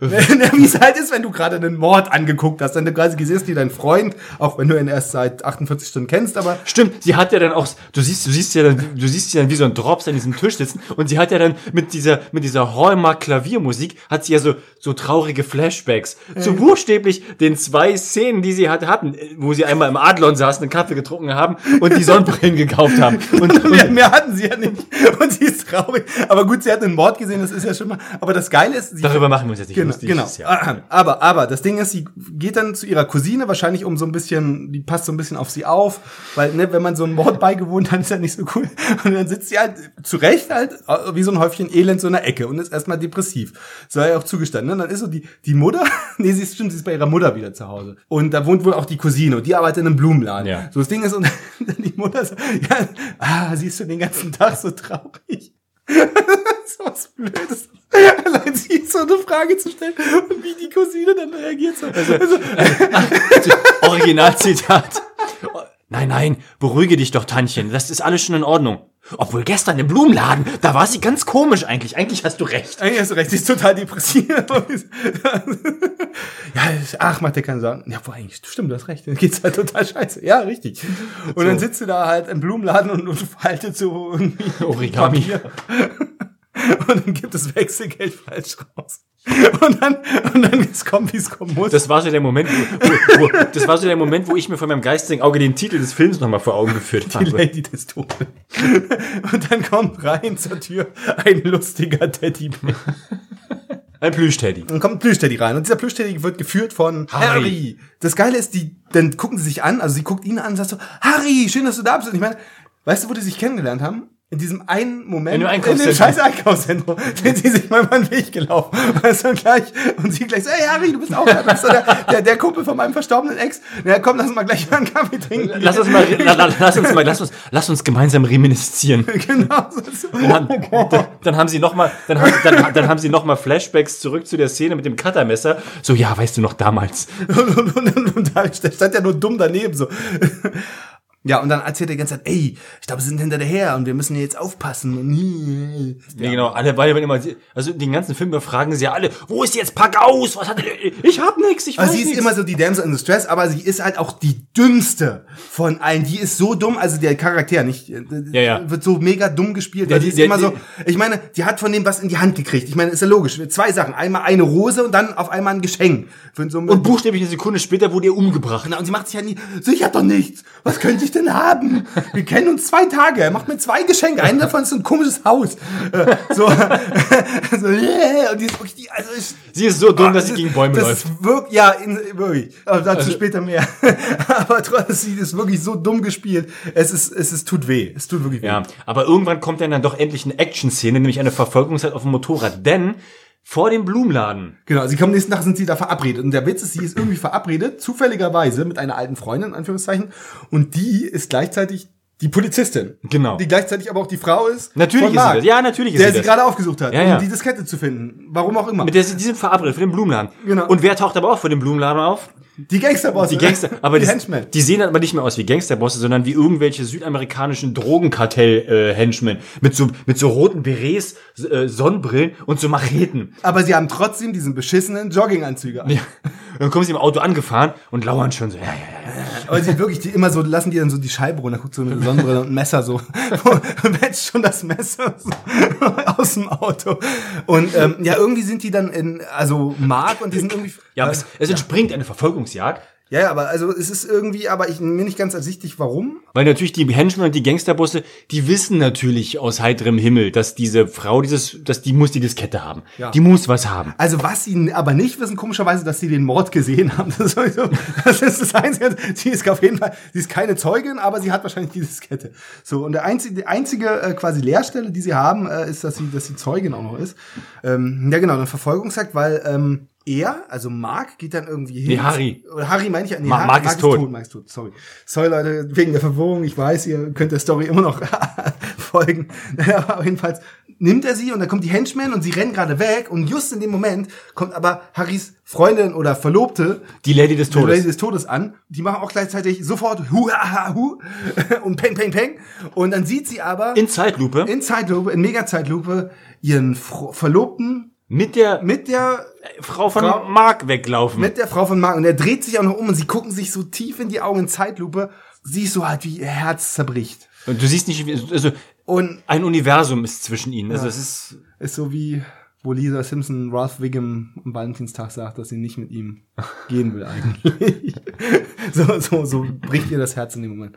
wie es halt ist, wenn du gerade einen Mord angeguckt hast, du quasi gesehen hast, wie dein Freund, auch wenn du ihn erst seit 48 Stunden kennst, aber Stimmt, sie hat ja dann auch, du siehst, du siehst ja dann, du siehst sie dann wie so ein Drops an diesem Tisch sitzen und sie hat ja dann mit dieser, mit dieser Hallmark Klaviermusik hat sie ja so, so traurige Flashbacks zu buchstäblich den zwei Szenen, die sie hatte, hatten, wo sie einmal im Adlon saßen, einen Kaffee getrunken haben und die Sonnenbrillen gekauft haben. Und, mehr, mehr hatten sie ja nicht. Und sie ist traurig. Aber gut, sie hat einen Mord gesehen, das ist ja schon mal. Aber das Geile ist, sie darüber machen wir uns jetzt nicht Genau, genau. ist Ja. Aber, aber, das Ding ist, sie geht dann zu ihrer Cousine, wahrscheinlich um so ein bisschen, die passt so ein bisschen auf sie auf, weil, ne, wenn man so einen Mord beigewohnt hat, ist ja nicht so cool. Und dann sitzt sie halt zu Recht halt, äh, wie so ein Häufchen Elend so in der Ecke und ist erstmal depressiv. Sei ja auch zugestanden, ne? Und dann ist so die, die Mutter, nee, sie ist, stimmt, sie ist bei ihrer Mutter wieder zu Hause. Und da wohnt wohl auch die Cousine und die arbeitet in einem Blumenladen. Ja. So, das Ding ist, und dann die Mutter so, ja, ah, siehst du den ganzen Tag so traurig. so was Blödes. Allein sie so eine Frage zu stellen und wie die Cousine dann reagiert. So. Also, Originalzitat. Nein, nein, beruhige dich doch, Tantchen. Das ist alles schon in Ordnung. Obwohl gestern im Blumenladen, da war sie ganz komisch eigentlich. Eigentlich hast du recht. eigentlich hast du recht, sie ist total depressiv. ja, ach, mach dir keine Sorgen. Ja, wo eigentlich, stimmt, du hast recht. Dann geht's halt total scheiße. Ja, richtig. Und dann sitzt du da halt im Blumenladen und, und faltet so irgendwie Origami. Papier. Und dann gibt es Wechselgeld falsch raus. Und dann, und dann es kommt, wie es kommen muss. Das war so der Moment, wo, wo, das war so der Moment, wo ich mir von meinem geistigen Auge den Titel des Films nochmal vor Augen geführt Die habe. Lady des Todes. Und dann kommt rein zur Tür ein lustiger Teddybär. Ein Plüschteddy. Dann kommt ein Plüschteddy rein. Und dieser Plüschteddy wird geführt von Harry. Harry. Das Geile ist, die, dann gucken sie sich an, also sie guckt ihn an und sagt so, Harry, schön, dass du da bist. Und ich meine, weißt du, wo die sich kennengelernt haben? In diesem einen Moment. In dem In dem scheiß Einkaufszentrum. sind sie sich mal über den Weg gelaufen. Weißt du, gleich, und sie gleich so, hey Harry, du bist auch da. Bist der, der, der Kumpel von meinem verstorbenen Ex. Na komm, lass uns mal gleich mal einen Kaffee trinken. Lass uns mal, la, la, lass uns mal, lass uns, lass uns gemeinsam reminiszieren. Genau. So. Dann, dann, dann haben sie noch mal, dann haben, dann, dann haben sie noch mal Flashbacks zurück zu der Szene mit dem Cuttermesser. So, ja, weißt du noch damals. Und, und, und, und, und da stand ja nur dumm daneben so. Ja, und dann erzählt er die ganze Zeit, ey, ich glaube, sie sind hinter der her und wir müssen jetzt aufpassen. Und Ja, genau, alle beide werden immer, also den ganzen Film befragen sie ja alle, wo ist jetzt Pack aus? Was hat er, ich hab nix, ich weiß Also sie ist nix. immer so die Damsel in Distress, aber sie ist halt auch die dümmste von allen. Die ist so dumm, also der Charakter nicht, äh, Ja, ja. wird so mega dumm gespielt. Ja, die- die ist der- immer so, die- ich meine, die hat von dem was in die Hand gekriegt. Ich meine, ist ja logisch. Zwei Sachen. Einmal eine Rose und dann auf einmal ein Geschenk. So und buchstäblich eine Sekunde später wurde er umgebracht. und sie macht sich ja nie, so, ich hab doch nichts. Was könnte ich denn haben? Wir kennen uns zwei Tage. Er macht mir zwei Geschenke. Einen davon ist so ein komisches Haus. Äh, So, so yeah. und die ist wirklich die, also ich, Sie ist so dumm, dass sie gegen Bäume das läuft. Wirklich, ja, in, wirklich. Aber dazu Also- später mehr. Aber trotzdem, sie ist wirklich so dumm gespielt. Es ist, es ist, tut weh. Es tut wirklich weh. Ja, aber irgendwann kommt dann, dann doch endlich eine Action-Szene, nämlich eine Verfolgungszeit auf dem Motorrad. Denn vor dem Blumenladen, Genau, sie kommen nächsten Tag, sind sie da verabredet. Und der Witz ist, sie ist irgendwie verabredet, zufälligerweise, mit einer alten Freundin, in Anführungszeichen. Und die ist gleichzeitig die Polizistin. Genau. Die gleichzeitig aber auch die Frau ist. Natürlich ist sie Mark, das. Ja, natürlich ist Der sie sie das. gerade aufgesucht hat, Ja, um ja. die Diskette zu finden. Warum auch immer. mit der sie, die sind verabredet für den Blumenladen. Genau. Und wer taucht aber auch vor dem Blumenladen auf? Die Gangsterbosse. Die Gangster, aber die die, Henchmen. die sehen aber nicht mehr aus wie Gangsterbosse, sondern wie irgendwelche südamerikanischen Drogenkartell-Henchmen mit so mit so roten Berets, äh, Sonnenbrillen und so Macheten. Aber sie haben trotzdem diesen beschissenen Jogginganzüge an. Ja. Und dann kommen sie im Auto angefahren und lauern schon so. Ja, ja, ja. Aber sie wirklich, die immer so, lassen die dann so die Scheibe runter, guckt so eine Sonnenbrille und ein Messer so. Und wetzt schon das Messer so aus dem Auto. Und ähm, ja, irgendwie sind die dann in, also Mark und die sind irgendwie. Ja, aber es, es entspringt eine Verfolgungsjagd, ja, ja, aber also es ist irgendwie, aber ich mir nicht ganz ersichtlich, warum. weil natürlich die Henchmen und die Gangsterbosse, die wissen natürlich aus heiterem Himmel, dass diese Frau dieses, dass die muss die Diskette haben. Ja. Die muss was haben. Also was sie aber nicht wissen, komischerweise, dass sie den Mord gesehen haben. Das ist, sowieso, das, ist das Einzige. Sie ist auf jeden Fall, sie ist keine Zeugin, aber sie hat wahrscheinlich die Diskette. So und der einzige, die einzige äh, quasi Leerstelle, die sie haben, äh, ist, dass sie, dass sie Zeugin auch noch ist. Ähm, ja genau, eine Verfolgungsjagd, weil ähm, er, also Mark, geht dann irgendwie hin. Nee, Harry. Oder Harry meine ich ja. Nee, Ma- Har- Mark ist tot. Mark ist tot. Sorry. Sorry Leute, wegen der Verwirrung. Ich weiß, ihr könnt der Story immer noch folgen. Naja, aber jedenfalls nimmt er sie und dann kommt die Henchmen und sie rennen gerade weg und just in dem Moment kommt aber Harrys Freundin oder Verlobte Die Lady des die Lady Todes. des Todes an. Die machen auch gleichzeitig sofort hu ha ha hu und peng peng peng und dann sieht sie aber In Zeitlupe in Zeitlupe, in Mega-Zeitlupe ihren Verlobten mit der mit der Frau von Frau- Mark weglaufen. mit der Frau von Mark und er dreht sich auch noch um und sie gucken sich so tief in die Augen in Zeitlupe. Sie ist so halt wie ihr Herz zerbricht. und du siehst nicht, wie, also Und ein Universum ist zwischen ihnen. Also es ist ist so wie, wo Lisa Simpson Ralph Wiggum am Valentinstag sagt, dass sie nicht mit ihm gehen will eigentlich. so, so, so bricht ihr das Herz in dem Moment.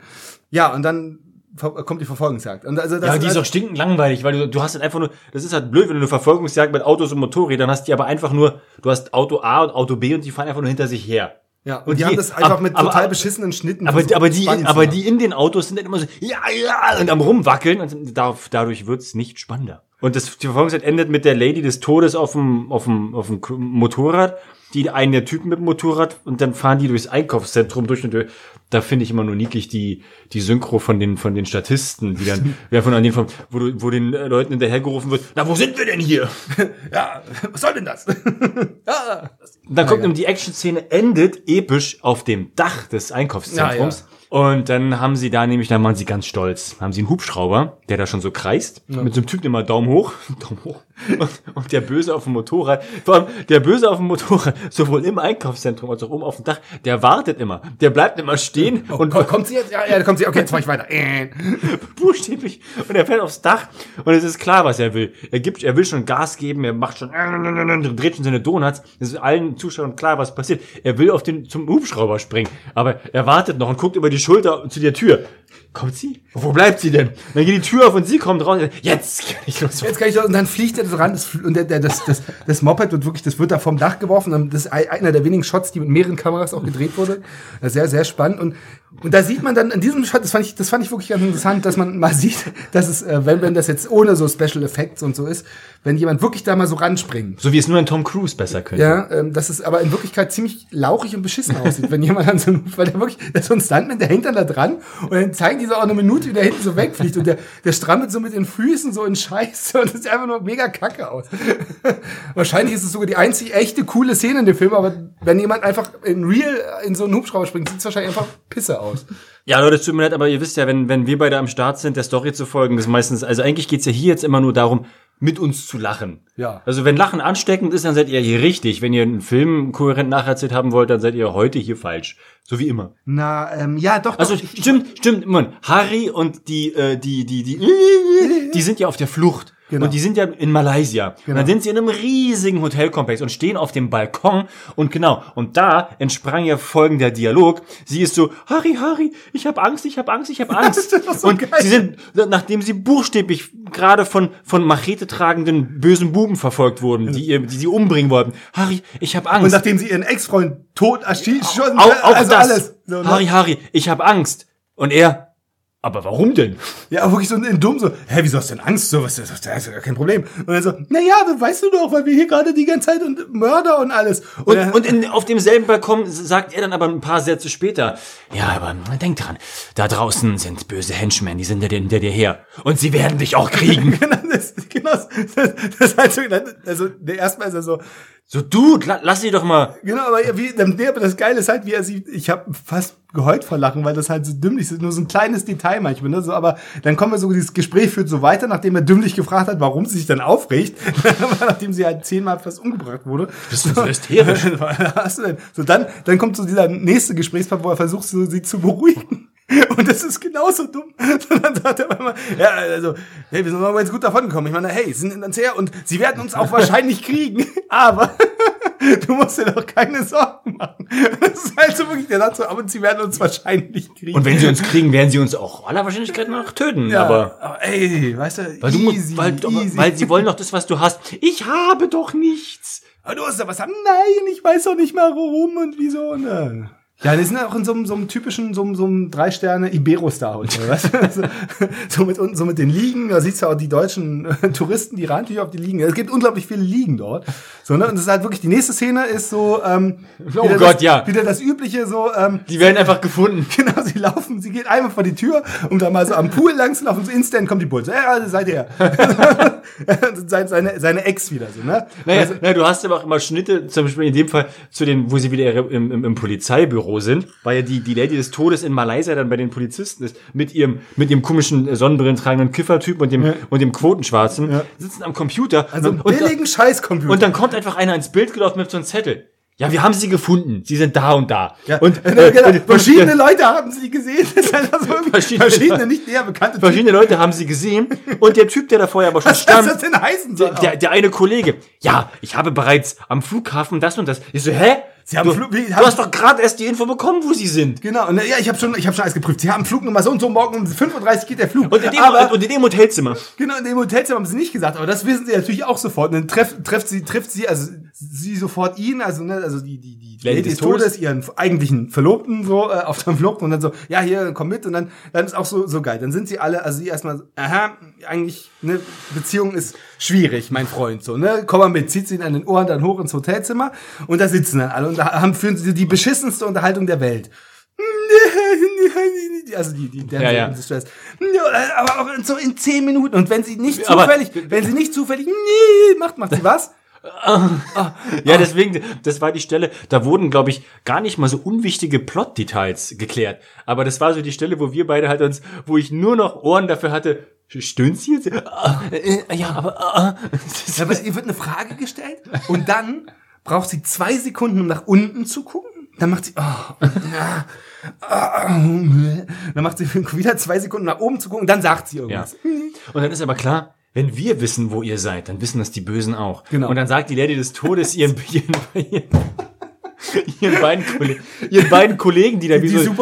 Ja, und dann kommt die Verfolgungsjagd. Und also das, ja, die ist auch stinkend langweilig, weil du, du hast halt einfach nur, das ist halt blöd, wenn du eine Verfolgungsjagd mit Autos und Motorrädern hast, die aber einfach nur, du hast Auto A und Auto B und die fahren einfach nur hinter sich her. ja, und, und die, die- haben das einfach aber- mit aber- total beschissenen Schnitten. Aber, versucht, aber, die, aber die in den Autos sind dann immer so, ja, ja, und am rumwackeln und da, dadurch wird's nicht spannender. Und das, die Verfolgungszeit endet mit der Lady des Todes auf dem, auf dem, auf dem Motorrad, die einen der Typen mit dem Motorrad und dann fahren die durchs Einkaufszentrum durch und durch. Da finde ich immer nur niedlich die, die Synchro von den, von den Statisten, die dann, wer von an den, wo, du- wo den äh, Leuten hinterhergerufen wird, na, wo sind wir denn hier? Ja, was soll denn das? ja. Dann kommt nämlich die Action-Szene, endet episch auf dem Dach des Einkaufszentrums. Und dann haben sie da nämlich, dann waren sie ganz stolz, haben sie einen Hubschrauber, der da schon so kreist, mit so einem Typen immer Daumen hoch, Daumen hoch. Und, und der Böse auf dem Motorrad, vor allem der Böse auf dem Motorrad, sowohl im Einkaufszentrum als auch oben auf dem Dach, der wartet immer, der bleibt immer stehen und Und kommt sie jetzt? Ja, ja, kommt sie. Okay, jetzt mach ich weiter. Äh. buchstäblich und er fährt aufs Dach und es ist klar, was er will. Er gibt, er will schon Gas geben, er macht schon, dreht schon seine Donuts. Es ist allen Zuschauern klar, was passiert. Er will auf den zum Hubschrauber springen, aber er wartet noch und guckt über die Schulter zu der Tür. Kommt sie? Wo bleibt sie denn? Dann geht die Tür auf und sie kommt raus. Jetzt kann ich los. Jetzt kann ich doch, und dann fliegt er das ran das, und der, der, das, das, das Moped wird wirklich, das wird da vom Dach geworfen. Das ist ei- einer der wenigen Shots, die mit mehreren Kameras auch gedreht wurde. Sehr, sehr spannend. Und, und da sieht man dann in diesem Shot, das fand ich, das fand ich wirklich ganz interessant, dass man mal sieht, dass es, äh, wenn, wenn das jetzt ohne so Special Effects und so ist, wenn jemand wirklich da mal so ranspringt. So wie es nur ein Tom Cruise besser könnte. Ja, ähm, dass es aber in Wirklichkeit ziemlich lauchig und beschissen aussieht, wenn jemand dann so, weil der wirklich, der so ein Stuntman, der hängt dann da dran und dann zeigen die so auch eine Minute wieder hinten so wegfliegt und der, der strampelt so mit den Füßen so in Scheiße und das sieht einfach nur mega kacke aus. Wahrscheinlich ist es sogar die einzig echte coole Szene in dem Film, aber wenn jemand einfach in real in so einen Hubschrauber springt, sieht es wahrscheinlich einfach pisse aus. Ja, Leute, es tut mir leid, aber ihr wisst ja, wenn, wenn wir beide am Start sind, der Story zu folgen, das ist meistens, also eigentlich geht's ja hier jetzt immer nur darum, mit uns zu lachen. Ja. Also wenn Lachen ansteckend ist, dann seid ihr hier richtig. Wenn ihr einen Film kohärent nacherzählt haben wollt, dann seid ihr heute hier falsch. So wie immer. Na, ähm, ja, doch. Also doch, stimmt, stimmt, Mann. Harry und die, äh, die, die, die, die sind ja auf der Flucht. Genau. Und die sind ja in Malaysia. Und Genau. dann sind sie in einem riesigen Hotelkomplex und stehen auf dem Balkon. Und genau, und da entsprang ja folgender Dialog. Sie ist so, Harry, Harry, ich hab Angst, ich hab Angst, ich hab Angst. Das ist so und geil. sie sind, nachdem sie buchstäblich gerade von, von Machete tragenden bösen Buben verfolgt wurden, die, ihr, die sie umbringen wollten. Harry, ich hab Angst. Und nachdem sie ihren Ex-Freund tot erschossen auch, auch also das. alles. So, ne? Harry, Harry, ich hab Angst. Und er, aber warum denn? Ja, wirklich so in dumm so, hä, wieso hast du denn Angst? So, was, das, ist ja kein Problem. Und dann so, na ja, weißt du doch, weil wir hier gerade die ganze Zeit und Mörder und alles. Und, dann- und in, auf demselben Balkon sagt er dann aber ein paar Sätze später, ja, aber denk dran, da draußen sind böse Henchmen, die sind hinter dir- her. Und sie werden dich auch kriegen. genau, das, genau, das, das so, also, der erstmal ist er so, so, du, la- lass sie doch mal. genau, aber wie, nee, aber das Geile ist halt, wie er sie, ich habe fast geheult vor Lachen, weil das halt so dümmlich ist, nur so ein kleines Detail manchmal, ne, so, aber dann kommen wir so, dieses Gespräch führt so weiter, nachdem er dümmlich gefragt hat, warum sie sich dann aufregt, nachdem sie halt zehnmal fast umgebracht wurde. Bist du so hysterisch? Was hast du denn? So, dann, dann kommt so dieser nächste Gesprächspart, wo er versucht, so, sie zu beruhigen. Und das ist genauso dumm. Und dann sagt er immer, ja, also, hey, wir sind aber jetzt gut davon gekommen. Ich meine, hey, sie sind uns her und sie werden uns auch wahrscheinlich kriegen. Aber du musst dir doch keine Sorgen machen. Das ist halt so wirklich der Satz, so, aber sie werden uns wahrscheinlich kriegen. Und wenn sie uns kriegen, werden sie uns auch aller Wahrscheinlichkeit nach töten. ja, Aber, aber ey, weißt du, weil, du, easy, musst- weil, easy. weil sie wollen doch das, was du hast. Ich habe doch nichts. Aber du hast da was haben? Nein, ich weiß doch nicht mal warum und wieso. Und, äh. Ja, die sind auch in so einem, so einem typischen, so einem, so einem Drei-Sterne Ibero-Star-Hotel, weißt du? so, so mit so mit den Liegen, da siehst du auch die deutschen äh, Touristen, die rein natürlich auf die Liegen. Es gibt unglaublich viele Liegen dort. So, ne? Und das ist halt wirklich, die nächste Szene ist so, ähm, Oh wieder Gott, das, ja. Wieder das übliche, so, ähm, Die werden einfach gefunden. Genau, sie laufen, sie geht einmal vor die Tür, um da mal so am Pool lang zu laufen, so instant kommt die Bulls. Ja, seid ihr. seine, seine, seine Ex wieder so, ne? Naja, Also- naja, du hast aber auch immer Schnitte, zum Beispiel in dem Fall zu den, wo sie wieder im, im, im Polizeibüro sind, weil ja die, die Lady des Todes in Malaysia dann bei den Polizisten ist, mit ihrem, mit ihrem komischen Sonnenbrillen tragenden Kiffertyp und dem, und dem Quotenschwarzen, Ja. sitzen am Computer. Also und, einen und, billigen Scheißcomputer. und dann kommt einfach einer ins Bild gelaufen mit so einem Zettel. Ja, wir haben sie gefunden. Sie sind da und da. Ja, Und, äh, äh, genau, und- verschiedene Leute haben sie gesehen. Das ist halt also Verschiedene- verschiedene, nicht näher bekannte verschiedene Leute haben sie gesehen. Und der Typ, der da vorher aber schon Was soll stand, das denn heißen soll? der, der, der eine Kollege, ja, ich habe bereits am Flughafen das und das. Ich so, hä? Sie haben du, Flu- wie- du haben- hast doch gerade erst die Info bekommen, wo sie sind. Genau, und, ja, ich habe schon, ich habe schon alles geprüft. Sie haben Flugnummer so und so, morgen um 5.30 Uhr geht der Flug. Und in dem, aber, und in dem Hotelzimmer. genau, in dem Hotelzimmer haben sie nicht gesagt, aber das wissen sie natürlich auch sofort. Und dann trefft, trefft sie, trifft sie, also sie sofort ihn, also, ne, also die, die, die Lady Lady des des Todes, Todes. ihren eigentlichen Verlobten, so, äh, auf der Flucht und dann so, ja, hier, komm mit und dann, dann ist auch so, so geil. Dann sind sie alle, also sie erstmal, aha, eigentlich, ne, Beziehung ist schwierig, mein Freund, so, ne, komm mal mit, zieht sie ihn an den Ohren dann hoch ins Hotelzimmer und da sitzen dann alle und da haben, führen sie die beschissenste Unterhaltung der Welt. Also die, die Damsel Ja, ja. in Distress. Ja, Aber auch so in zehn Minuten. Und wenn sie nicht Aber- zufällig, wenn sie nicht zufällig nee, macht, macht sie was? Ja, deswegen, das war die Stelle, da wurden, glaube ich, gar nicht mal so unwichtige Plot-Details geklärt. Aber das war so die Stelle, wo wir beide halt uns, wo ich nur noch Ohren dafür hatte, stöhnt sie jetzt? Ah, äh, ja, aber, ah, Ja, aber ihr wird eine Frage gestellt und dann braucht sie zwei Sekunden, um nach unten zu gucken. Dann macht sie, oh, ja, ah, dann macht sie wieder zwei Sekunden nach oben zu gucken. Dann sagt sie Ja. irgendwas. Und dann ist aber klar, wenn wir wissen, wo ihr seid, dann wissen das die Bösen auch. Genau. Und dann sagt die Lady des Todes ihren, ihren, ihren, ihren, beiden, Kollegen, ihren beiden Kollegen, die da wie Die so,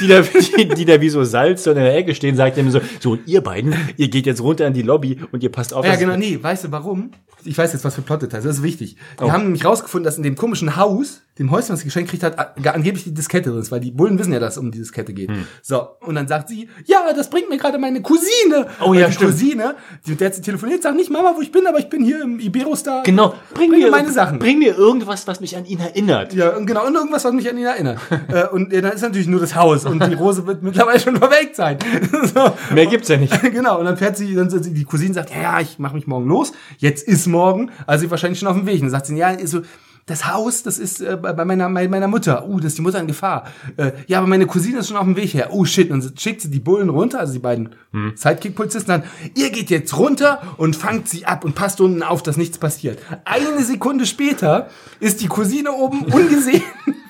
die da, die, die da wie so Salz so in der Ecke stehen, sagt ihm so, so, und ihr beiden, ihr geht jetzt runter in die Lobby und ihr passt auf, Ja, genau, nee, weißt du warum? ich weiß jetzt, was für Plot-Details, das ist wichtig. Die Oh. haben nämlich rausgefunden, dass in dem komischen Haus, dem Häuschen, was sie geschenkt kriegt hat, a- angeblich die Diskette drin ist, weil die Bullen wissen ja, dass es um die Diskette geht. Hm. So, und dann sagt sie, ja, das bringt mir gerade meine Cousine. Oh ja, die stimmt. Cousine, die, mit der sie telefoniert, sagt nicht, Mama, wo ich bin, aber ich bin hier im Iberostar. Genau, bring, Bring mir meine Sachen. Bring mir irgendwas, was mich an ihn erinnert. Ja, und genau, und irgendwas, was mich an ihn erinnert. äh, und äh, dann ist natürlich nur das Haus und die Rose wird mittlerweile schon verwelkt sein. so. Mehr gibt's ja nicht. Genau, und dann fährt sie, dann sie, die Cousine sagt, ja, ja, ich mache mich morgen los. Jetzt ist morgen, also sie wahrscheinlich schon auf dem Weg. Und dann sagt sie, ja, ist so, das Haus, das ist äh, bei meiner, bei meiner Mutter. Uh, das ist die Mutter in Gefahr. Äh, ja, aber meine Cousine ist schon auf dem Weg her. Oh shit. Und dann schickt sie die Bullen runter, also die beiden Sidekick-Polizisten dann, ihr geht jetzt runter und fangt sie ab und passt unten auf, dass nichts passiert. Eine Sekunde später ist die Cousine oben ungesehen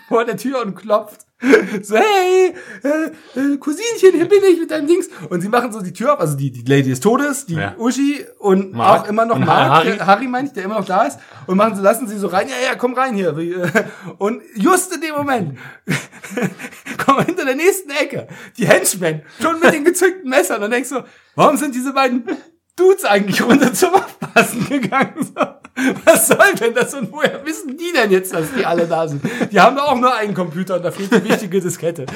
vor der Tür und klopft. So, hey, äh, äh, Cousinchen, hier bin ich mit deinem Dings. Und sie machen so die Tür auf, also die, die Lady des Todes, die Ja. Uschi und Mark. auch immer noch Mark, Harry. der- Harry meine ich, der immer noch da ist. Und machen sie, lassen sie so rein, ja, ja, komm rein hier. Äh, Und just in dem Moment kommen hinter der nächsten Ecke die Henchmen schon mit den gezückten Messern und denkst so, warum sind diese beiden Dudes eigentlich runter zum Aufpassen gegangen? Was soll denn das und woher wissen die denn jetzt, dass die alle da sind? Die haben doch auch nur einen Computer und da fehlt die wichtige Diskette.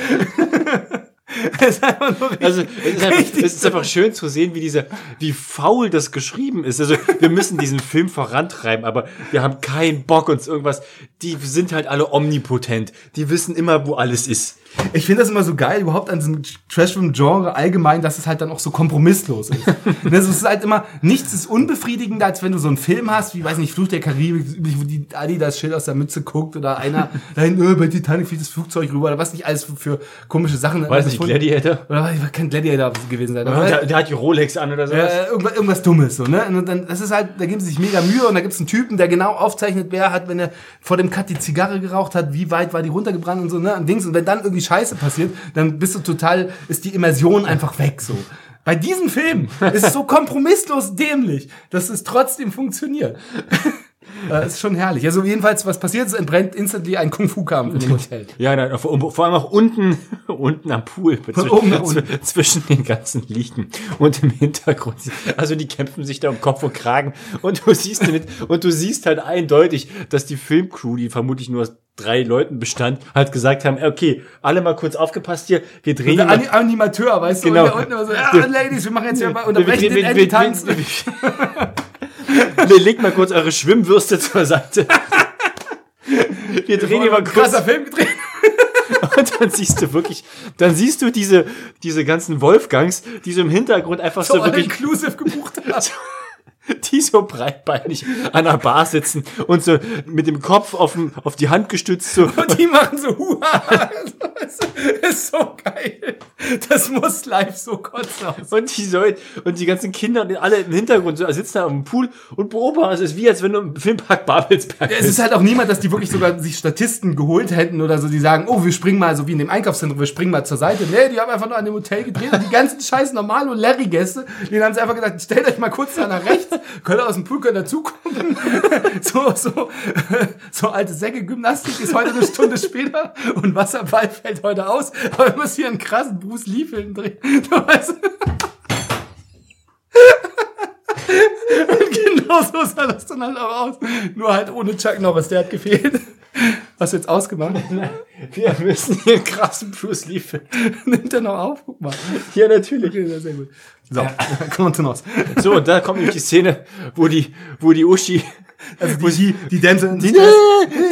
Das ist einfach nur richtig- Also es ist, einfach, es ist einfach schön zu sehen, wie dieser, wie faul das geschrieben ist. Also wir müssen diesen Film vorantreiben, aber wir haben keinen Bock uns irgendwas. Die sind halt alle omnipotent. Die wissen immer, wo alles ist. Ich finde das immer so geil, überhaupt an diesem Trashfilm-Genre allgemein, dass es halt dann auch so kompromisslos ist. Und das ist halt immer, nichts ist unbefriedigender, als wenn du so einen Film hast, wie, weiß nicht, Fluch der Karibik, wo die Ali das Schild aus der Mütze guckt oder einer da hinten, äh, bei Titanic fliegt das Flugzeug rüber oder was nicht alles für, komische Sachen. Weiß nicht, Gladiator? Oder kann Gladiator gewesen sein. Aber, Der, der hat die Rolex an oder sowas. äh, irgendwas, irgendwas Dummes, so, ne? Und dann, das ist halt, da geben sie sich mega Mühe und da gibt's einen Typen, der genau aufzeichnet, wer hat, wenn er vor dem Cut die Zigarre geraucht hat, wie weit war die runtergebrannt und so, ne? Und Dings. Und wenn dann irgendwie Scheiße passiert, dann bist du total, ist die Immersion einfach weg, so. Bei diesem Film ist es so kompromisslos dämlich, dass es trotzdem funktioniert. Das ist schon herrlich. Also jedenfalls, was passiert ist, entbrennt instantly ein Kung-Fu-Kampf in dem Hotel. Ja, nein, vor, allem auch unten, unten am Pool, zwischen, zw- zwischen den ganzen Liegen und im Hintergrund. Also die kämpfen sich da um Kopf und Kragen und du siehst mit, und du siehst halt eindeutig, dass die Filmcrew, die vermutlich nur aus drei Leuten bestand, halt gesagt haben, okay, alle mal kurz aufgepasst hier, wir drehen Der mal, Ani Animateur, weißt Genau. du, und der unten immer so, ja, Ladies, wir machen jetzt hier mal, wir, unterbrechen wir, den wir, wir, Endtanz. wir, wir, legt mal kurz eure Schwimmwürste zur Seite. Wir drehen hier mal kurz. krasser Film gedreht. Und dann siehst du wirklich, dann siehst du diese, diese ganzen Wolfgangs, die so im Hintergrund einfach so, So wirklich, inclusive gebucht haben. die so breitbeinig an der Bar sitzen und so mit dem Kopf auf, dem, auf die Hand gestützt so. Und die machen so, huha, das ist so geil. Das muss live so kotzen aus. Und die sollen, und die ganzen Kinder und alle im Hintergrund so, sitzen da am Pool und beobachten. Es ist wie, als wenn du im Filmpark Babelsberg Es ist halt auch niemand, dass die wirklich sogar sich Statisten geholt hätten oder so, die sagen, oh, wir springen mal, so wie in dem Einkaufszentrum, wir springen mal zur Seite. Nee, die haben einfach nur an dem Hotel gedreht und die ganzen scheiß Normal- und Larry-Gäste, denen haben sie einfach gesagt, stellt euch mal kurz da nach rechts, ihr aus dem Pool, könnt ihr zugucken. so, so, so alte Säcke-Gymnastik ist heute eine Stunde später und Wasserball fällt heute aus, aber wir müssen hier einen krassen Bruce Lee-Film drehen. Du weißt, Und genau so sah das dann halt auch aus. Nur halt ohne Chuck Norris, der hat gefehlt. Hast du jetzt ausgemacht? Wir müssen hier einen krassen Bruce Lee Film. Nimmt er noch auf? Guck mal. Ja, natürlich. Okay, sehr, gut. So, kommen wir zu Nos. So, da kommt nämlich die Szene, wo die, wo die Uschi, Also die, die, die Dämse, die,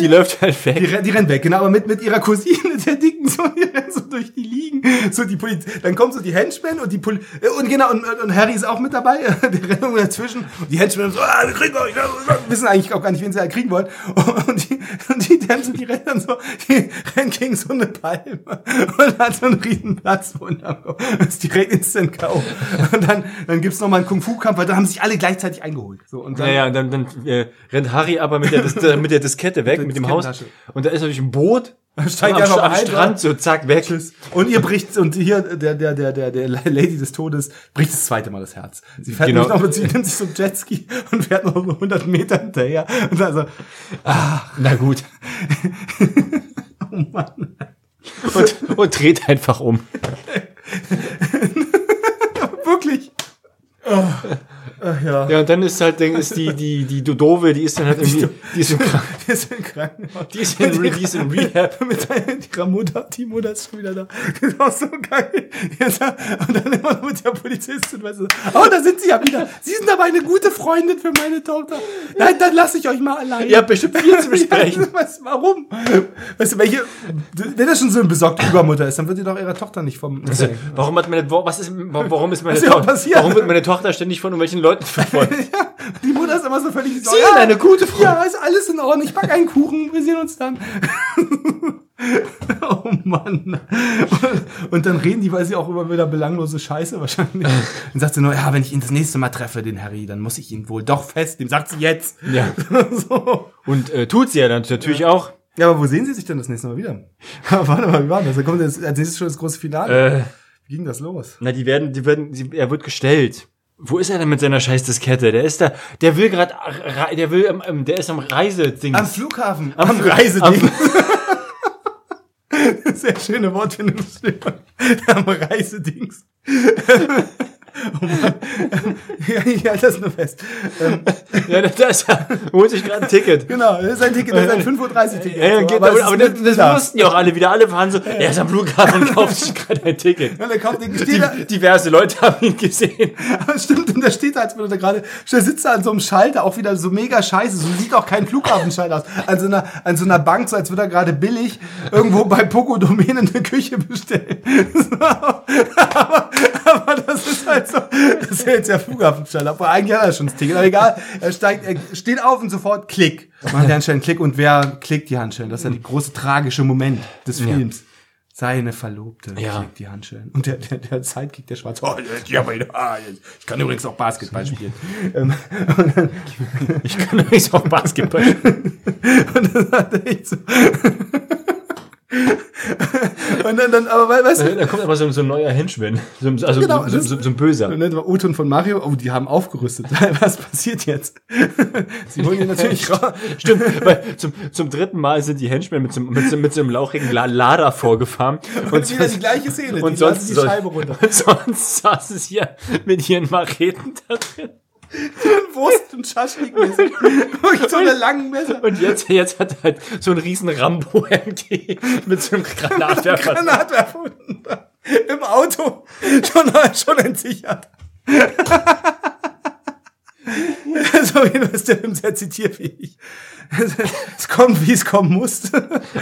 die läuft halt die, weg. rennt- die rennt weg, genau, aber mit, mit ihrer Cousine, der Dicken, so, die rennt so durch die Liegen, so die Polizei, dann kommen so die Henchmen und die Poli und genau, und, und Harry ist auch mit dabei, die rennen irgendwo dazwischen, und die Henchmen so, ah, wir kriegen euch, wissen eigentlich auch gar nicht, wen sie da kriegen wollen, und die, und die Dämse, die rennen dann so, die rennen gegen so eine Palme, und hat so einen riesen Platz unterm Kopf, das ist direkt instant K.O. Und dann, dann gibt's noch mal einen Kung-Fu-Kampf, weil da haben sich alle gleichzeitig eingeholt, so, und dann, Naja, und dann, dann äh, rennt Harry aber mit der, Dis mit der Diskette weg, mit dem Haus. Und da ist natürlich ein Boot. steigt am, einfach am ein, Strand, so zack, weg. Und ihr bricht, und hier, der, der, der, der, der Lady des Todes bricht das zweite Mal das Herz. Sie fährt Genau. noch mit, sie nimmt sich so einen Jetski und fährt noch so 100 Meter hinterher. Und also, Na gut. oh Mann. Und, und dreht einfach um. Wirklich. Oh, äh, Ja. Ja, und dann ist halt, dann ist die, die, die Dodove, die ist dann halt irgendwie, die ist im, Krank- Die ist im Krankenhaus. die ist in, die ist in Rehab. mit ihrer Mutter, die Mutter ist schon wieder da. Das ist auch so geil. Und dann immer noch mit der Polizistin, weißt du, oh, da sind sie ja wieder. Sie sind aber eine gute Freundin für meine Tochter. Nein, dann lasse ich euch mal allein. Ihr habt bestimmt viel zu besprechen. Ja, weißt du, warum? Weißt du, welche, wenn das schon so eine besorgte Übermutter ist, dann wird die doch ihrer Tochter nicht vom, Also, warum hat meine, was ist, warum ist meine Was ist überhaupt Tochter, passiert? warum wird meine Tochter ständig von irgendwelchen Leuten verfolgt? ja, die Mutter ist immer so völlig so, Sie sind eine gute Frau. Ja, ist alles in Ordnung. Ich back einen Kuchen. Wir sehen uns dann. oh Mann. Und dann reden die, weil sie auch immer wieder belanglose Scheiße wahrscheinlich. Dann sagt sie nur, ja, wenn ich ihn das nächste Mal treffe, den Harry, dann muss ich ihn wohl doch festnehmen. Sagt sie jetzt. Ja. so. Und äh, tut sie ja dann natürlich auch. Ja, aber wo sehen sie sich denn das nächste Mal wieder? Warte mal, wie war das? Da kommt jetzt, als nächstes schon das große Finale. Äh, Wie ging das los? na, die werden, die werden, die, er wird gestellt. Wo ist er denn mit seiner scheiß Diskette? Der ist da, der will gerade, der will, der ist am Reiseding. Am Flughafen. Am- Am, Reiseding. am- Sehr schöne Wortfindung. Am Reisedings. Oh Mann. Ja, ich halte das nur fest. Ähm, ja, da ist er, holt sich gerade ein Ticket. genau, das ist ein Ticket, das ist ein 5.30 Uhr Ticket. Ja, ja, So, aber aber, das, das da. wussten ja auch alle wieder. Alle waren so, er ist am Flughafen und kauft sich gerade ein Ticket. Und er kauft den, steht da, Die, diverse Leute haben ihn gesehen. Aber stimmt, und da steht als würde er gerade, da sitzt er an so einem Schalter, auch wieder so mega scheiße, so sieht auch kein Flughafenschalter aus. An so einer, an so einer Bank, so als würde er gerade billig irgendwo bei Poco Domäne eine Küche bestellen. Aber, aber das ist halt so, das ist ja jetzt der Flughafenschalter. Aber eigentlich hat er schon das Ticket, aber egal, er steigt, er steht auf und sofort Klick. Macht die Handschellen Klick und wer klickt die Handschellen? Das ist ja die große tragische Moment des Films. Seine Verlobte Ja. klickt die Handschellen. Und der, der, der Sidekick, der Schwarze, oh, ja, ah, ich kann übrigens auch Basketball spielen. Ähm, Ich kann übrigens auch Basketball. und dann hat er echt so. und dann, dann, aber we- weißt du, Da kommt aber so, so ein neuer Henchman. So, ein- also Genau, so, so, so ein Böser. und dann war Oton von Mario, oh, die haben aufgerüstet. Was passiert jetzt? Sie holen ihn natürlich raus. Stimmt, weil zum, zum dritten Mal sind die Henchmen mit so, mit so, mit so einem lauchigen La- Lader vorgefahren. Und wieder die gleiche Szene. und die sonst, die Scheibe runter. und sonst saßen sie ja mit ihren Macheten da drin. Wurst und Schaschlik-Messer. So eine langen Messer. Und jetzt, jetzt hat er halt so ein riesen Rambo-MG mit so einem Granatwerfer. Granatwerfer im Auto schon, schon entsichert. so ist der Film sehr zitierfähig. Es kommt, wie es kommen muss.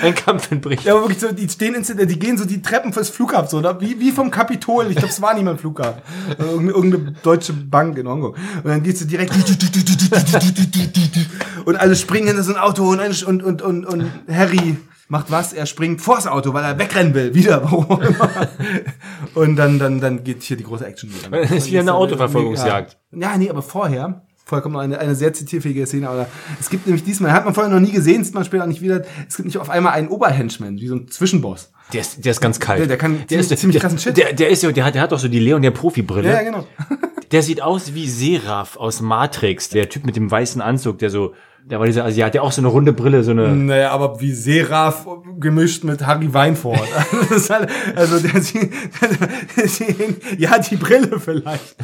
Ein Kampf entbricht. Ja, aber wirklich so, die stehen ins, die gehen so die Treppen fürs Flughafen, so, oder? Wie, wie vom Kapitol. Ich glaube, es war nicht mal ein Flughafen. Irgende- Irgendeine deutsche Bank in Hongkong. Und dann gehst du direkt und alle springen in so ein Auto und, und, und, und, und Harry macht was? Er springt vors Auto, weil er wegrennen will. Wieder, warum immer. Und dann, dann, dann geht hier die große Action. wieder. Das ist wieder eine Autoverfolgungsjagd. Ja, nee, aber vorher, noch eine, eine sehr zitierfähige Szene, aber es gibt nämlich diesmal, hat man vorher noch nie gesehen, sieht man später auch nicht wieder, es gibt nicht auf einmal einen Oberhenchman, wie so ein Zwischenboss. Der ist, der ist ganz kalt. Der- der kann der ziemlich- ziemlich krassen Shit. Der, der ist ja, der hat, der hat doch so die Leon der Profi-Brille. Ja, ja, genau. Der sieht aus wie Seraph aus Matrix, der Typ mit dem weißen Anzug, der so, der war dieser Asiat, der auch so eine runde Brille, so eine. Naja, aber wie Seraph gemischt mit Harry Weinfurt. Das ist halt, also der sieht, ja, die Brille vielleicht.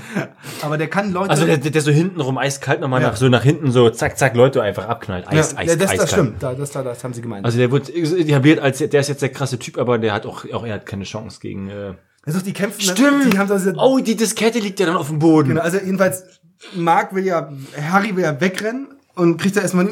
Aber der kann Leute. Also der, der der so hintenrum eiskalt nochmal Ja. nach, so nach hinten so zack, zack, Leute einfach abknallt. ja, Eis, Eis, ja, das, eiskalt. das stimmt, da, das, da, das haben sie gemeint. Also der wird etabliert als, der ist jetzt der krasse Typ, aber der hat auch, auch er hat keine Chance gegen, äh, also die kämpfen, Stimmt. die haben das, Oh, die Diskette liegt ja dann auf dem Boden. Genau, also jedenfalls, Mark will ja, Harry will ja wegrennen und kriegt da erstmal,